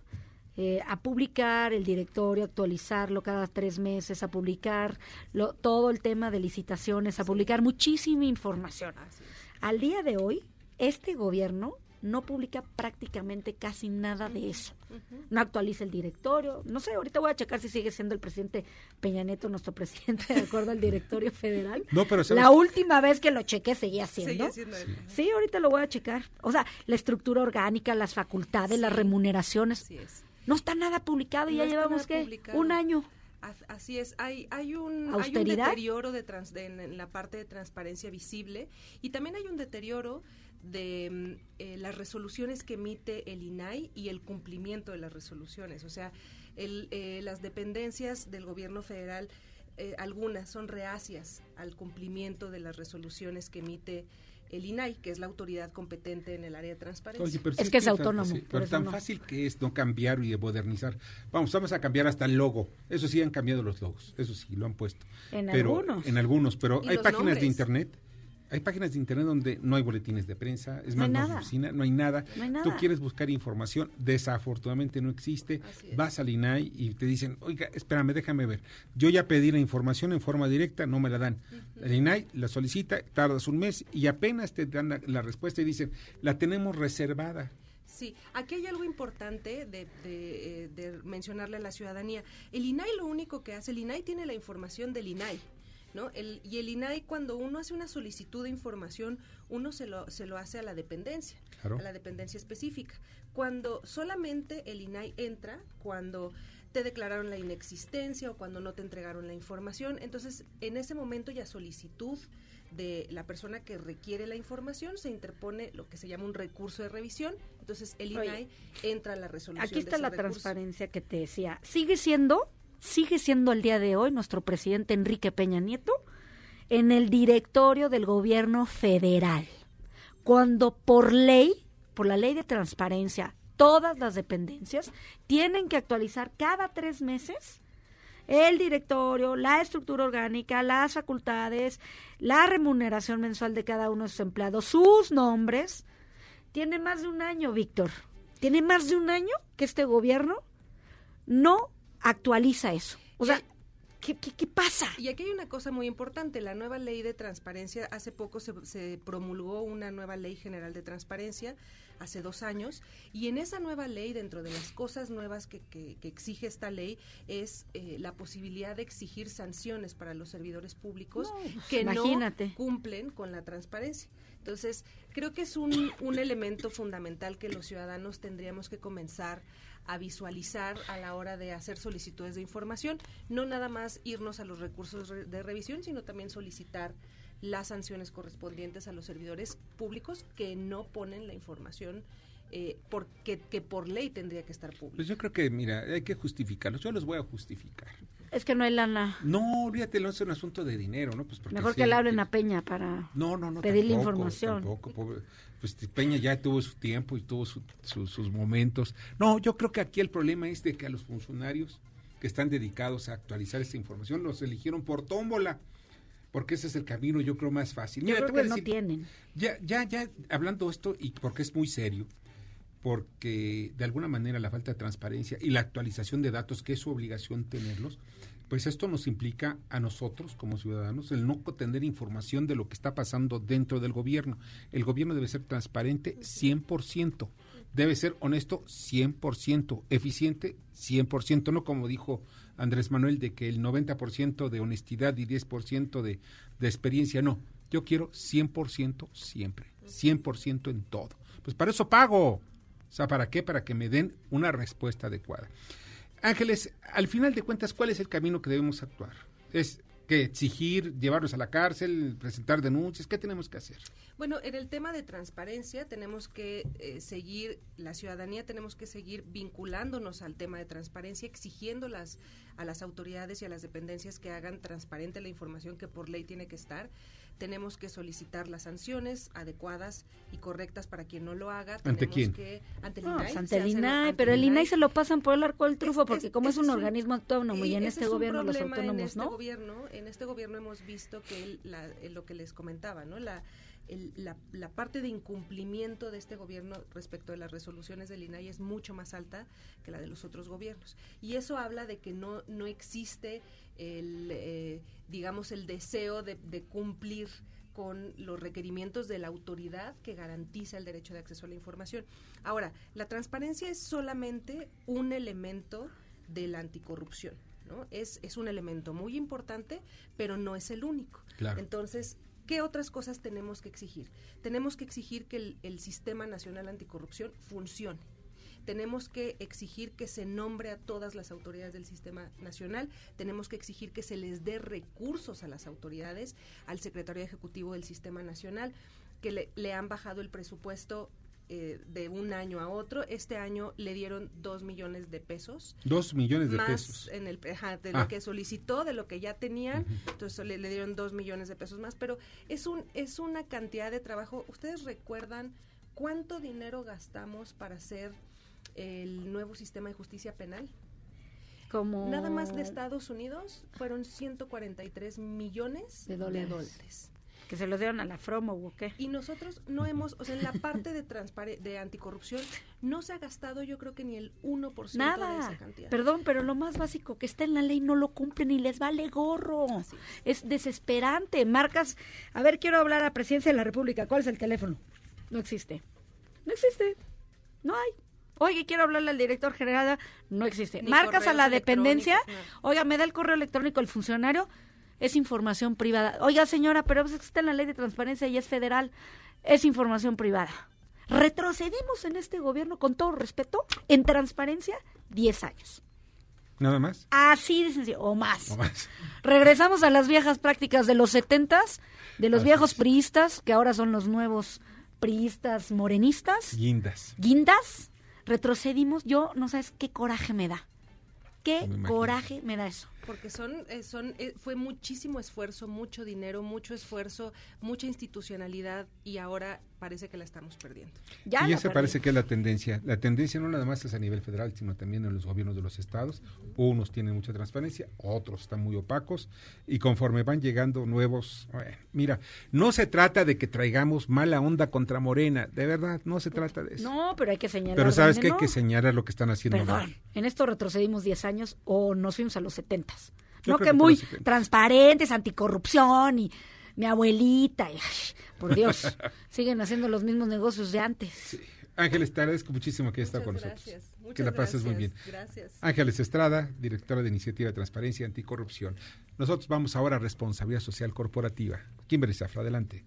eh, a publicar el directorio, actualizarlo cada tres meses, a publicar lo, todo el tema de licitaciones, a publicar muchísima información. Al día de hoy, este gobierno no publica prácticamente casi nada de eso. No actualiza el directorio. No sé, ahorita voy a checar si sigue siendo el presidente Peña Nieto nuestro presidente de acuerdo al directorio federal. No, pero La última vez que lo chequé seguía siendo. sí. sí. ahorita lo voy a checar. O sea, la estructura orgánica, las facultades, las remuneraciones. No está nada publicado y ya llevamos, ¿qué? Un año. Así es, hay, hay, un, hay un deterioro de, en, la parte de transparencia visible y también hay un deterioro de mm, eh, las resoluciones que emite el INAI y el cumplimiento de las resoluciones. O sea, el, eh, las dependencias del gobierno federal, eh, algunas son reacias al cumplimiento de las resoluciones que emite el INAI, que es la autoridad competente en el área de transparencia. es que es autónomo. pero tan fácil que es no cambiar y modernizar. Vamos, vamos a cambiar hasta el logo. Eso sí han cambiado los logos, eso sí lo han puesto. En pero, algunos. En algunos, pero hay páginas de internet hay páginas de internet donde no hay boletines de prensa, es más, no oficina, no hay, nada. Tú quieres buscar información, desafortunadamente no existe. Vas al INAI y te dicen, oiga, espérame, déjame ver. Yo ya pedí la información en forma directa, no me la dan. El INAI la solicita, tardas un mes y apenas te dan la, respuesta y dicen, la tenemos reservada. Sí, aquí hay algo importante de, de, eh, de, mencionarle a la ciudadanía. El INAI lo único que hace, el INAI tiene la información del INAI. ¿No? El, y el INAI, cuando uno hace una solicitud de información, uno se lo, se lo hace a la dependencia, a la dependencia específica. Cuando solamente el INAI entra, cuando te declararon la inexistencia o cuando no te entregaron la información, entonces en ese momento ya solicitud de la persona que requiere la información, se interpone lo que se llama un recurso de revisión, entonces el INAI entra a la resolución. Aquí está la transparencia que te decía. ¿Sigue siendo sigue siendo el día de hoy nuestro presidente Enrique Peña Nieto en el directorio del gobierno federal, cuando por ley, por la ley de transparencia, todas las dependencias tienen que actualizar cada tres meses el directorio, la estructura orgánica, las facultades, la remuneración mensual de cada uno de sus empleados, sus nombres. Tiene más de un año, Víctor. Tiene más de un año que este gobierno no actualiza eso. O sea, ¿qué, qué, pasa? Y aquí hay una cosa muy importante. La nueva ley de transparencia, hace poco se, se, promulgó una nueva ley general de transparencia, hace dos años, y en esa nueva ley, dentro de las cosas nuevas que, que, exige esta ley, es eh, la posibilidad de exigir sanciones para los servidores públicos pues, que no cumplen con la transparencia. Entonces, creo que es un, un elemento fundamental que los ciudadanos tendríamos que comenzar a visualizar a la hora de hacer solicitudes de información, no nada más irnos a los recursos de revisión, sino también solicitar las sanciones correspondientes a los servidores públicos que no ponen la información eh, porque que por ley tendría que estar pública. Pues yo creo que, mira, hay que justificarlos. Yo los voy a justificar. Es que no hay lana. No, olvídate, no es un asunto de dinero, ¿no? Pues Mejor que le hablen a Peña para no, no, no, pedirle información. Tampoco, pues Peña ya tuvo su tiempo y tuvo sus momentos. No, yo creo que aquí el problema es de que a los funcionarios que están dedicados a actualizar esta información los eligieron por tómbola, porque ese es el camino yo creo más fácil. Mira, te voy a decir, no tienen. Ya, ya, ya, hablando esto, y porque es muy serio, porque de alguna manera la falta de transparencia y la actualización de datos, que es su obligación tenerlos, pues esto nos implica a nosotros como ciudadanos el no tener información de lo que está pasando dentro del gobierno. El gobierno debe ser transparente 100%, debe ser honesto 100%, eficiente 100%, no como dijo Andrés Manuel de que el 90% de honestidad y 10% de, de experiencia, no. Yo quiero 100% siempre, 100% en todo. Pues para eso pago. O sea, ¿para qué? Para que me den una respuesta adecuada. Ángeles, al final de cuentas, ¿cuál es el camino que debemos actuar? ¿Es que exigir, llevarlos a la cárcel, presentar denuncias? ¿Qué tenemos que hacer? Bueno, en el tema de transparencia tenemos que eh, seguir, la ciudadanía tenemos que seguir vinculándonos al tema de transparencia, exigiéndolas a las autoridades y a las dependencias que hagan transparente la información que por ley tiene que estar tenemos que solicitar las sanciones adecuadas y correctas para quien no lo haga. ¿Ante quién? ante el INAI. pero el INAI se lo pasan por el arco del trufo porque como es, un, organismo autónomo y, en este gobierno los autónomos en este no. Gobierno, en este gobierno hemos visto que lo que les comentaba, ¿no? La, la, la, parte de incumplimiento de este gobierno respecto de las resoluciones del INAI es mucho más alta que la de los otros gobiernos. Y eso habla de que no, no existe el, eh, digamos, el deseo de, cumplir con los requerimientos de la autoridad que garantiza el derecho de acceso a la información. Ahora, la transparencia es solamente un elemento de la anticorrupción. ¿no? Es, es un elemento muy importante, pero no es el único. Entonces, ¿qué otras cosas tenemos que exigir? Tenemos que exigir que el, el Sistema Nacional Anticorrupción funcione tenemos que exigir que se nombre a todas las autoridades del sistema nacional, tenemos que exigir que se les dé recursos a las autoridades, al secretario ejecutivo del sistema nacional, que le, le han bajado el presupuesto eh, de un año a otro. Este año le dieron dos millones de pesos. Dos millones de más pesos. En el, ajá, de lo Ah. que solicitó, de lo que ya tenían. Entonces le, le dieron dos millones de pesos más. Pero es, un, es una cantidad de trabajo. ¿Ustedes recuerdan cuánto dinero gastamos para hacer el nuevo sistema de justicia penal? Como Nada más de Estados Unidos fueron 143 millones De dólares. que se los dieron a la Fromo o qué. Y nosotros no hemos, o sea, en la parte de transpare- de anticorrupción no se ha gastado yo creo que ni el 1% de Nada. esa cantidad. Perdón, pero lo más básico que está en la ley no lo cumplen y les vale gorro. Es desesperante. Marcas, a ver, quiero hablar a Presidencia de la República. ¿Cuál es el teléfono? No existe. No existe. No hay. Oye, quiero hablarle al director general. No existe. Ni Marcas a la dependencia. Oiga, me da el correo electrónico el funcionario. Es información privada. Oiga, señora, pero está en la ley de transparencia y es federal. Es información privada. Retrocedimos en este gobierno, con todo respeto, en transparencia, 10 años. Nada más. Así de sencillo, o más. O más. Regresamos a las viejas prácticas de los setentas, de los Así viejos priistas, que ahora son los nuevos priistas morenistas, Guindas. guindas. Retrocedimos, yo no sabes qué coraje me da. Qué Me coraje me da eso. Porque son, eh, son, eh, fue muchísimo esfuerzo, mucho dinero, mucho esfuerzo, mucha institucionalidad y ahora parece que la estamos perdiendo. y esa parece que es la tendencia. La tendencia no nada más es a nivel federal, sino también en los gobiernos de los estados. Unos tienen mucha transparencia, otros están muy opacos. Y conforme van llegando nuevos... bueno, mira, no se trata de que traigamos mala onda contra Morena. De verdad, no se trata de eso. No, pero hay que señalar. Pero sabes ¿dónde que hay no? que señalar lo que están haciendo Perdón, mal. en esto retrocedimos 10 años o nos fuimos a los 70. Yo No que que muy fue los 70. transparentes, anticorrupción y mi abuelita. y, ay, por Dios, siguen haciendo los mismos negocios de antes. Ángeles, te agradezco muchísimo que hayas estado con nosotros. gracias, muchas que la pases muy bien. gracias, gracias. Ángeles Estrada, directora de Iniciativa de Transparencia y Anticorrupción. Nosotros vamos ahora a Responsabilidad Social Corporativa. Kimberly Zafra, adelante.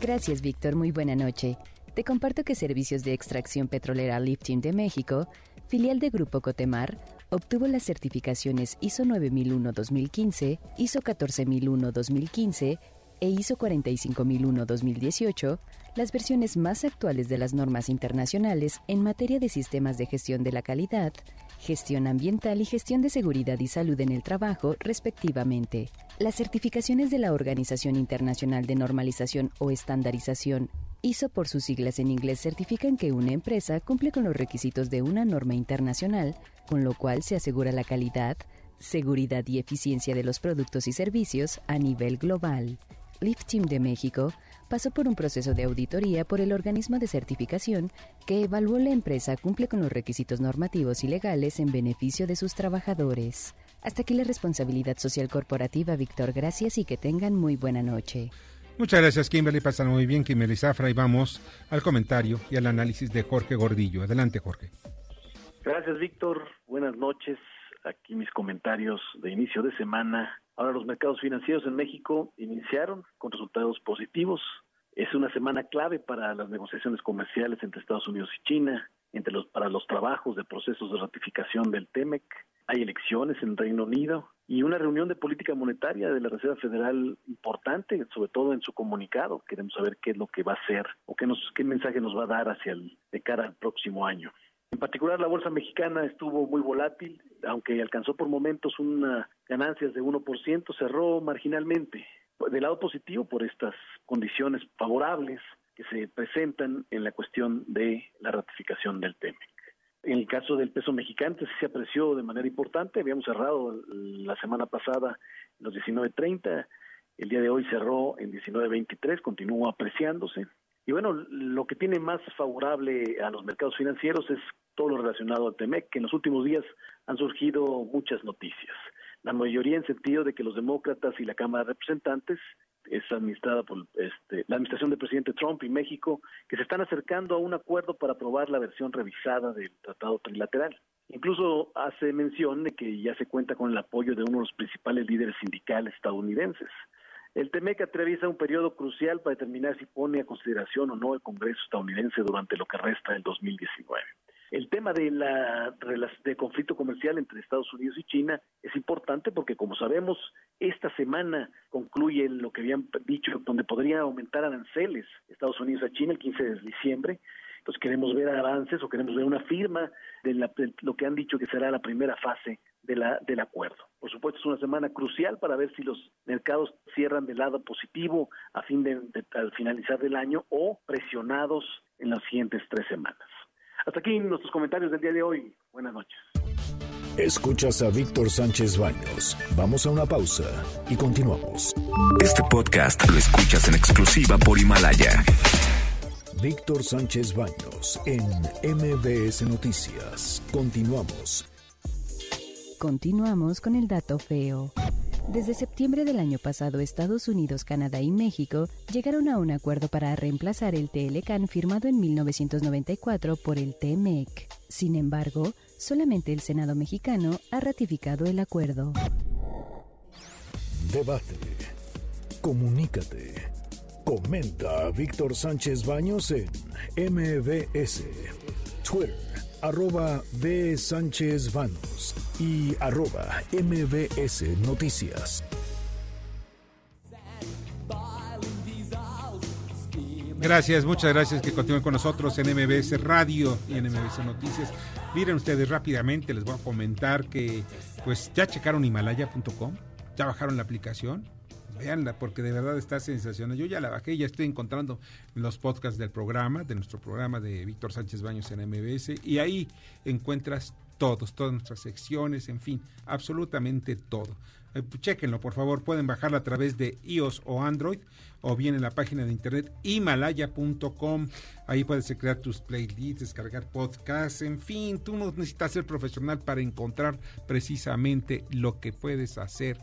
Gracias, Víctor. Muy buena noche. Te comparto que Servicios de Extracción Petrolera Lifting de México, filial de Grupo Cotemar, obtuvo las certificaciones ISO 9001-2015, ISO 14001-2015 e ISO 45001-2018, las versiones más actuales de las normas internacionales en materia de sistemas de gestión de la calidad, gestión ambiental y gestión de seguridad y salud en el trabajo, respectivamente. Las certificaciones de la Organización Internacional de Normalización o Estandarización, ISO por sus siglas en inglés, certifican que una empresa cumple con los requisitos de una norma internacional, con lo cual se asegura la calidad, seguridad y eficiencia de los productos y servicios a nivel global. Lift Team de México pasó por un proceso de auditoría por el organismo de certificación que evaluó la empresa cumple con los requisitos normativos y legales en beneficio de sus trabajadores. Hasta aquí la responsabilidad social corporativa, Víctor. Gracias y que tengan muy buena noche. Muchas gracias, Kimberly. Pasan muy bien, Kimberly Zafra. Y vamos al comentario y al análisis de Jorge Gordillo. Adelante, Jorge. Gracias, Víctor. Buenas noches. Aquí mis comentarios de inicio de semana. Ahora los mercados financieros en México iniciaron con resultados positivos. Es una semana clave para las negociaciones comerciales entre Estados Unidos y China, entre los, para los trabajos de procesos de ratificación del TEMEC. Hay elecciones en Reino Unido y una reunión de política monetaria de la Reserva Federal importante, sobre todo en su comunicado. Queremos saber qué es lo que va a hacer o qué, nos, qué mensaje nos va a dar hacia el, de cara al próximo año. En particular, la bolsa mexicana estuvo muy volátil, aunque alcanzó por momentos unas ganancias de 1%, cerró marginalmente. Del lado positivo, por estas condiciones favorables que se presentan en la cuestión de la ratificación del TEMEC. En el caso del peso mexicano, sí se apreció de manera importante. Habíamos cerrado la semana pasada en los 19.30. El día de hoy cerró en 19.23, continúa apreciándose. Y bueno, lo que tiene más favorable a los mercados financieros es todo lo relacionado al TEMEC, que en los últimos días han surgido muchas noticias. La mayoría en sentido de que los demócratas y la Cámara de Representantes es administrada por este, la administración del presidente Trump y México, que se están acercando a un acuerdo para aprobar la versión revisada del Tratado Trilateral. Incluso hace mención de que ya se cuenta con el apoyo de uno de los principales líderes sindicales estadounidenses. El TEMEC atraviesa un periodo crucial para determinar si pone a consideración o no el Congreso estadounidense durante lo que resta del 2019. El tema de la de conflicto comercial entre Estados Unidos y China es importante porque, como sabemos, esta semana concluye lo que habían dicho, donde podría aumentar aranceles Estados Unidos a China el 15 de diciembre. Entonces queremos ver avances o queremos ver una firma de, lo que han dicho que será la primera fase de la, del acuerdo. Por supuesto, es una semana crucial para ver si los mercados cierran del lado positivo a fin de, al finalizar del año o presionados en las siguientes tres semanas. Hasta aquí nuestros comentarios del día de hoy. Buenas noches. Escuchas a Víctor Sánchez Baños. Vamos a una pausa y continuamos. Este podcast lo escuchas en exclusiva por Himalaya. Víctor Sánchez Baños en MBS Noticias. Continuamos. Continuamos con el dato feo. Desde septiembre del año pasado, Estados Unidos, Canadá y México llegaron a un acuerdo para reemplazar el TLCAN firmado en 1994 por el TMEC. Sin embargo, solamente el Senado mexicano ha ratificado el acuerdo. Debate. Comunícate. Comenta a Víctor Sánchez Baños en MBS, Twitter arroba B. Sánchez Vanos y arroba MBS Noticias. Gracias, muchas gracias que continúen con nosotros en MBS Radio y en MBS Noticias. Miren ustedes rápidamente, les voy a comentar que pues ya checaron himalaya.com, ya bajaron la aplicación, Veanla, porque de verdad está sensacional. Yo ya la bajé, ya estoy encontrando los podcasts del programa, de nuestro programa de Víctor Sánchez Baños en MBS, y ahí encuentras todos, todas nuestras secciones, en fin, absolutamente todo. Eh, pues, chequenlo, por favor, pueden bajarla a través de iOS o Android, o bien en la página de internet himalaya.com. Ahí puedes crear tus playlists, descargar podcasts, en fin, tú no necesitas ser profesional para encontrar precisamente lo que puedes hacer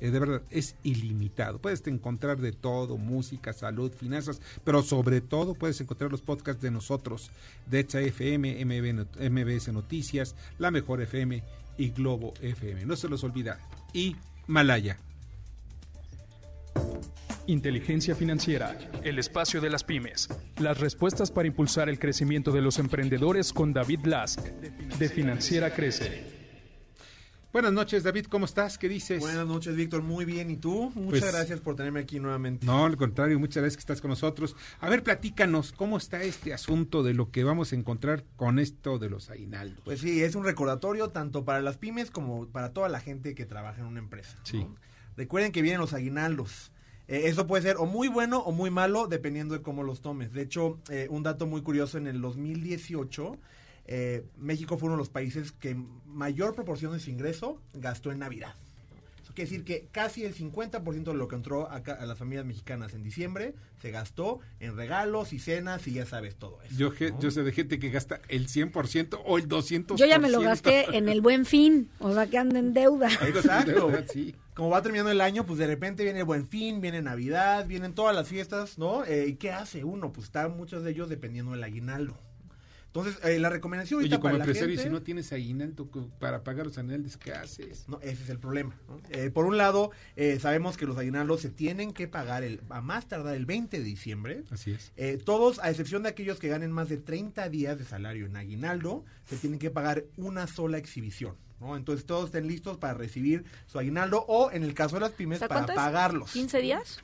eh, de verdad, es ilimitado. Puedes encontrar de todo, música, salud, finanzas, pero sobre todo puedes encontrar los podcasts de nosotros, de FM, MBS Noticias, La Mejor FM y Globo FM. No se los olvida. Y Malaya. Inteligencia financiera, el espacio de las pymes, las respuestas para impulsar el crecimiento de los emprendedores con David Lask, de Financiera Crece. Buenas noches, David, ¿cómo estás? ¿Qué dices? Buenas noches, Víctor, muy bien. ¿Y tú? Muchas pues, gracias por tenerme aquí nuevamente. No, al contrario, muchas gracias que estás con nosotros. A ver, platícanos, ¿cómo está este asunto de lo que vamos a encontrar con esto de los aguinaldos? Pues sí, es un recordatorio tanto para las pymes como para toda la gente que trabaja en una empresa. Sí. Recuerden que vienen los aguinaldos. Eh, eso puede ser o muy bueno o muy malo, dependiendo de cómo los tomes. De hecho, eh, un dato muy curioso, en el 2018 eh, México fue uno de los países que mayor proporción de su ingreso gastó en Navidad. Eso quiere decir que casi el 50% de lo que entró a, a, las familias mexicanas en diciembre se gastó en regalos y cenas y ya sabes todo eso. Yo, yo sé de gente que gasta el 100% o el 200%. Yo ya me lo gasté en el buen fin, o sea que ando en deuda. Exacto. Como va terminando el año, pues de repente viene el buen fin, viene Navidad, vienen todas las fiestas, ¿no? Eh, ¿Y qué hace uno? Pues están muchos de ellos dependiendo del aguinaldo. Entonces, eh, la recomendación ahorita Oye, como para empresario, la gente, si no tienes aguinaldo para pagar los aguinaldos, ¿qué haces? No, ese es el problema. ¿no? Eh, por un lado, eh, sabemos que los aguinaldos se tienen que pagar el, a más tardar el 20 de diciembre. Así es. Eh, todos, a excepción de aquellos que ganen más de 30 días de salario en aguinaldo, se tienen que pagar una sola exhibición. ¿no? Entonces, todos estén listos para recibir su aguinaldo o, en el caso de las pymes, para pagarlos. ¿15 días?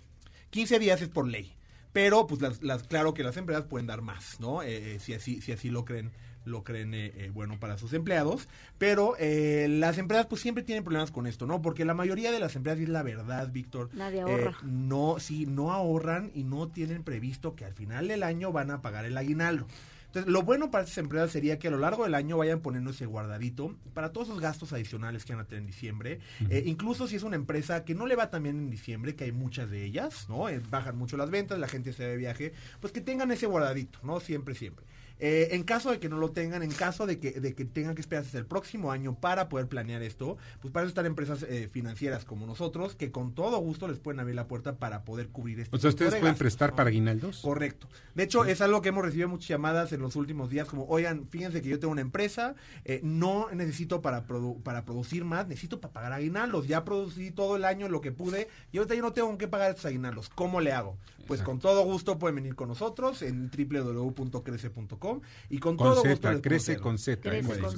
15 días es por ley. Pero, pues, las, las, claro que las empresas pueden dar más, ¿no? si, así, si así lo creen lo creen eh, eh, bueno para sus empleados, pero eh, las empresas pues siempre tienen problemas con esto, ¿no? Porque la mayoría de las empresas, y es la verdad, Víctor, ahorra. no, sí, no ahorran y no tienen previsto que al final del año van a pagar el aguinaldo. Entonces, lo bueno para estas empresas sería que a lo largo del año vayan poniendo ese guardadito para todos esos gastos adicionales que van a tener en diciembre. Uh -huh. eh, incluso si es una empresa que no le va tan bien en diciembre, que hay muchas de ellas, ¿no? Eh, bajan mucho las ventas, la gente se ve de viaje, pues que tengan ese guardadito, ¿no? Siempre, siempre. Eh, en caso de que no lo tengan, en caso de que, de que tengan que esperar hasta el próximo año para poder planear esto, pues para eso están empresas eh, financieras como nosotros, que con todo gusto les pueden abrir la puerta para poder cubrir esto. O sea, ¿ustedes pueden prestar para aguinaldos? Correcto. De hecho, es algo que hemos recibido muchas llamadas en los últimos días, como, oigan, fíjense que yo tengo una empresa, eh, no necesito para, para producir más, necesito para pagar aguinaldos. Ya producí todo el año lo que pude y ahorita yo no tengo que pagar estos aguinaldos. ¿Cómo le hago? Pues con todo gusto pueden venir con nosotros en www.crece.com y con, todo gusto crece con Z.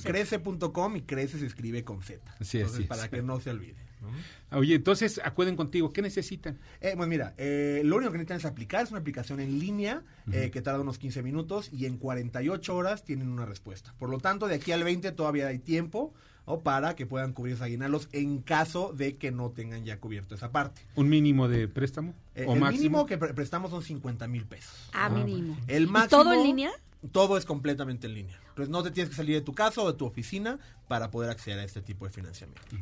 Crece.com y crece se escribe con Z. Sí, entonces, para que no se olvide. Oye, entonces acueden contigo, ¿qué necesitan? Eh, pues mira, eh, lo único que necesitan es aplicar, es una aplicación en línea eh, que tarda unos 15 minutos y en 48 horas tienen una respuesta. Por lo tanto, de aquí al 20 todavía hay tiempo o para que puedan cubrir esos aguinaldos en caso de que no tengan ya cubierto esa parte. ¿Un mínimo de préstamo? ¿O el mínimo que prestamos son 50 mil pesos. Ah, mínimo. El máximo, todo en línea? Todo es completamente en línea. Entonces no te tienes que salir de tu casa o de tu oficina para poder acceder a este tipo de financiamiento.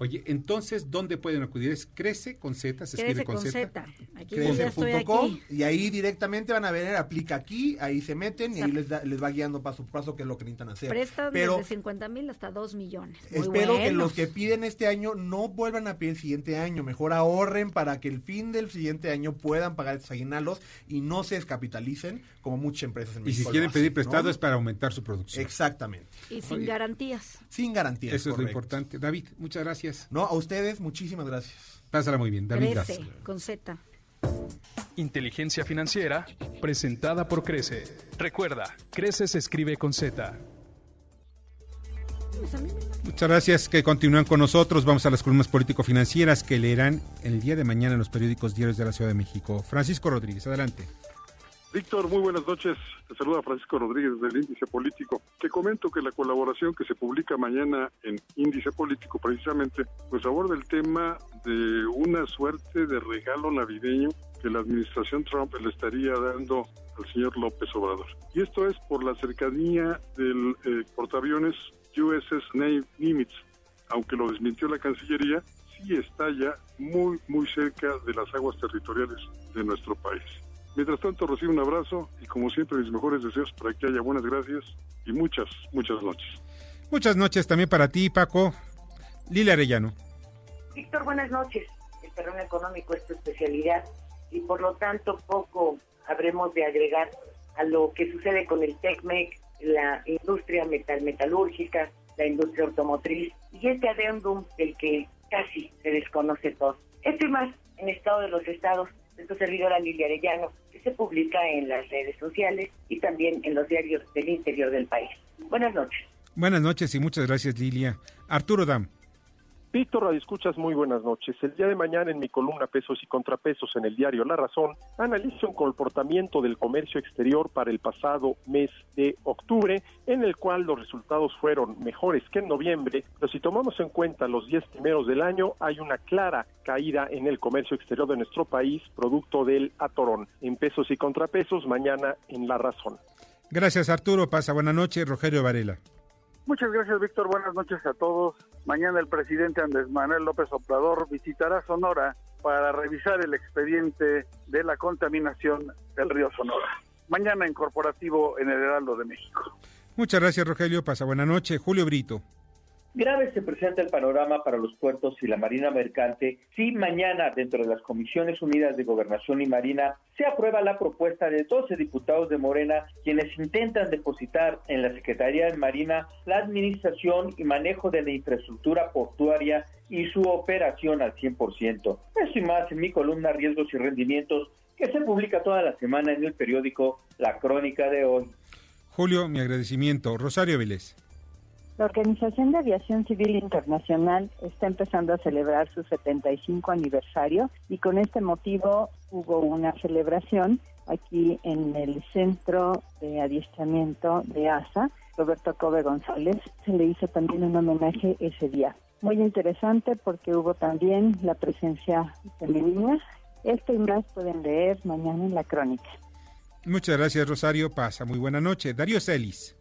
Oye, entonces, ¿dónde pueden acudir? ¿Es Crece con Z? ¿Se escribe con, Z? Crece.com y ahí directamente van a ver, aplica aquí, ahí se meten y ahí les, les va guiando paso por paso qué es lo que necesitan hacer. Prestan desde 50 mil hasta 2 millones. espero que los que piden este año no vuelvan a pedir el siguiente año, mejor ahorren para que el fin del siguiente año puedan pagar estos aguinaldos y no se descapitalicen como muchas empresas en México. Y si quieren pedir prestado es para aumentar su producción. Exactamente. Y sin garantías. Sin garantías. Eso es lo importante. David, muchas gracias. No, a ustedes muchísimas gracias. Pásala muy bien, David. Crece, con Z. Inteligencia financiera, presentada por Crece. Recuerda, Crece se escribe con Z. Muchas gracias que continúan con nosotros. Vamos a las columnas político-financieras que leerán el día de mañana en los periódicos diarios de la Ciudad de México. Francisco Rodríguez, adelante. Víctor, muy buenas noches. Te saluda Francisco Rodríguez del Índice Político. Te comento que la colaboración que se publica mañana en Índice Político precisamente pues aborda el tema de una suerte de regalo navideño que la administración Trump le estaría dando al señor López Obrador. Y esto es por la cercanía del eh, portaaviones USS Nimitz. Aunque lo desmintió la Cancillería, sí está ya muy, muy cerca de las aguas territoriales de nuestro país. Mientras tanto, recibo un abrazo y como siempre mis mejores deseos para que haya buenas gracias y muchas, muchas noches. Muchas noches también para ti, Paco. Lila Arellano. Víctor, buenas noches. El terreno económico es tu especialidad y por lo tanto poco habremos de agregar a lo que sucede con el TECMEC, la industria metal metalúrgica, la industria automotriz y este adendum del que casi se desconoce todo. Esto y más en Estado de los Estados de servidora Lilia Arellano, que se publica en las redes sociales y también en los diarios del interior del país. Buenas noches. Buenas noches y muchas gracias Lilia. Arturo Dam. Víctor Radio Escuchas, muy buenas noches. El día de mañana en mi columna Pesos y Contrapesos en el diario La Razón, analizo un comportamiento del comercio exterior para el pasado mes de octubre, en el cual los resultados fueron mejores que en noviembre, pero si tomamos en cuenta los 10 primeros del año, hay una clara caída en el comercio exterior de nuestro país, producto del atorón. En pesos y contrapesos, mañana en La Razón. Gracias Arturo, pasa buena noche, Rogelio Varela. Muchas gracias, Víctor. Buenas noches a todos. Mañana el presidente Andrés Manuel López Obrador visitará Sonora para revisar el expediente de la contaminación del río Sonora. Mañana en corporativo en el Heraldo de México. Muchas gracias, Rogelio. Pasa buena noche. Julio Brito. Grave se presenta el panorama para los puertos y la Marina Mercante si mañana dentro de las Comisiones Unidas de Gobernación y Marina se aprueba la propuesta de 12 diputados de Morena quienes intentan depositar en la Secretaría de Marina la administración y manejo de la infraestructura portuaria y su operación al 100%. Eso y más en mi columna Riesgos y Rendimientos que se publica toda la semana en el periódico La Crónica de hoy. Julio, mi agradecimiento. Rosario Vélez. La Organización de Aviación Civil Internacional está empezando a celebrar su 75 aniversario y con este motivo hubo una celebración aquí en el Centro de Adiestramiento de ASA, Roberto Cobe González. Se le hizo también un homenaje ese día. Muy interesante porque hubo también la presencia femenina. Esto y más pueden leer mañana en la crónica. Muchas gracias, Rosario. Pasa muy buena noche. Darío Celis.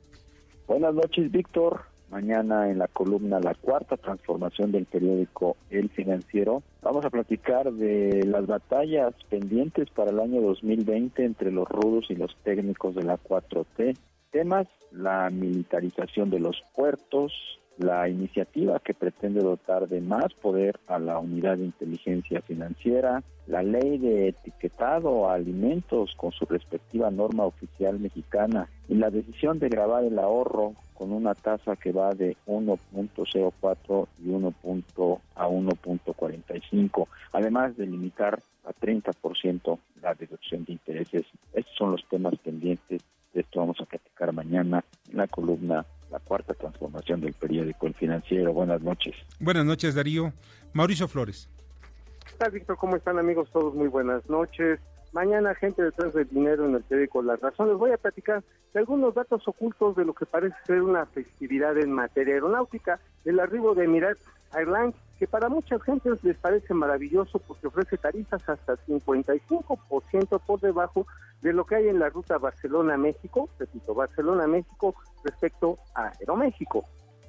Buenas noches, Víctor Mañana en la columna La Cuarta Transformación del periódico El Financiero vamos a platicar de las batallas pendientes para el año 2020 entre los rudos y los técnicos de la 4T. Temas, la militarización de los puertos, la iniciativa que pretende dotar de más poder a la unidad de inteligencia financiera, la ley de etiquetado a alimentos con su respectiva norma oficial mexicana y la decisión de grabar el ahorro con una tasa que va de 1.04 y 1. a 1.45, además de limitar a 30% la deducción de intereses. Estos son los temas pendientes. De esto vamos a platicar mañana en la columna la cuarta transformación del periódico El Financiero. Buenas noches. Buenas noches, Darío. Mauricio Flores. ¿Qué tal, Víctor? ¿Cómo están, amigos? Todos muy buenas noches. Mañana, gente detrás del dinero en el periódico Las Razones. Voy a platicar de algunos datos ocultos de lo que parece ser una festividad en materia aeronáutica, el arribo de Emirates Airlines, que para muchas gentes les parece maravilloso porque ofrece tarifas hasta 55% por debajo de lo que hay en la ruta Barcelona-México, repito, Barcelona-México respecto a Aeroméxico.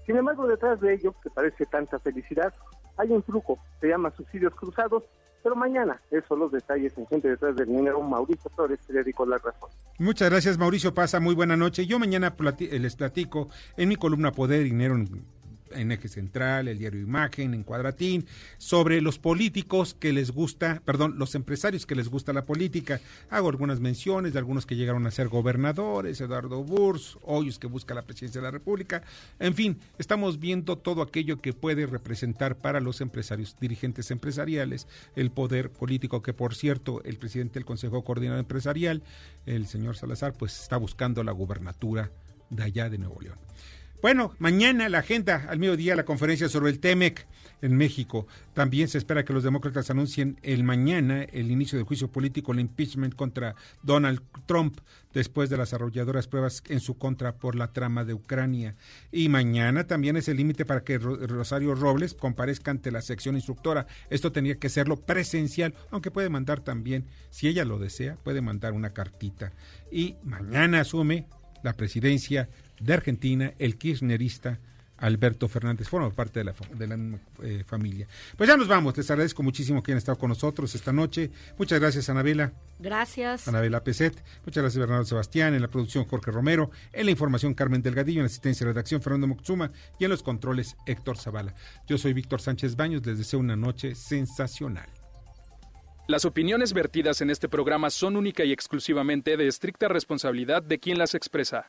Sin embargo, detrás de ello, que parece tanta felicidad, hay un truco, se llama subsidios cruzados, pero mañana, esos los detalles en Gente Detrás del Dinero, Mauricio Flores, periódico La Razón. Muchas gracias, Mauricio Pasa, muy buena noche. Yo mañana les platico en mi columna Poder, Dinero en Eje Central, el diario Imagen, en Cuadratín, sobre los políticos que les gusta, perdón, los empresarios que les gusta la política. Hago algunas menciones de algunos que llegaron a ser gobernadores, Eduardo Burs, Hoyos que busca la presidencia de la República. En fin, estamos viendo todo aquello que puede representar para los empresarios, dirigentes empresariales, el poder político que, por cierto, el presidente del Consejo Coordinador Empresarial, el señor Salazar, pues está buscando la gubernatura de allá de Nuevo León. Bueno, mañana la agenda, al mediodía, la conferencia sobre el TEMEC en México. También se espera que los demócratas anuncien el mañana el inicio del juicio político, el impeachment contra Donald Trump, después de las arrolladoras pruebas en su contra por la trama de Ucrania. Y mañana también es el límite para que Rosario Robles comparezca ante la sección instructora. Esto tendría que serlo presencial, aunque puede mandar también, si ella lo desea, puede mandar una cartita. Y mañana asume la presidencia de Argentina, el kirchnerista Alberto Fernández, forma parte de la, de la eh, familia. Pues ya nos vamos, les agradezco muchísimo que hayan estado con nosotros esta noche. Muchas gracias, Anabela. Gracias. Anabela Peset. Muchas gracias, Bernardo Sebastián. En la producción, Jorge Romero. En la información, Carmen Delgadillo. En la asistencia y redacción, Fernando Moxuma. Y en los controles, Héctor Zavala. Yo soy Víctor Sánchez Baños. Les deseo una noche sensacional. Las opiniones vertidas en este programa son única y exclusivamente de estricta responsabilidad de quien las expresa.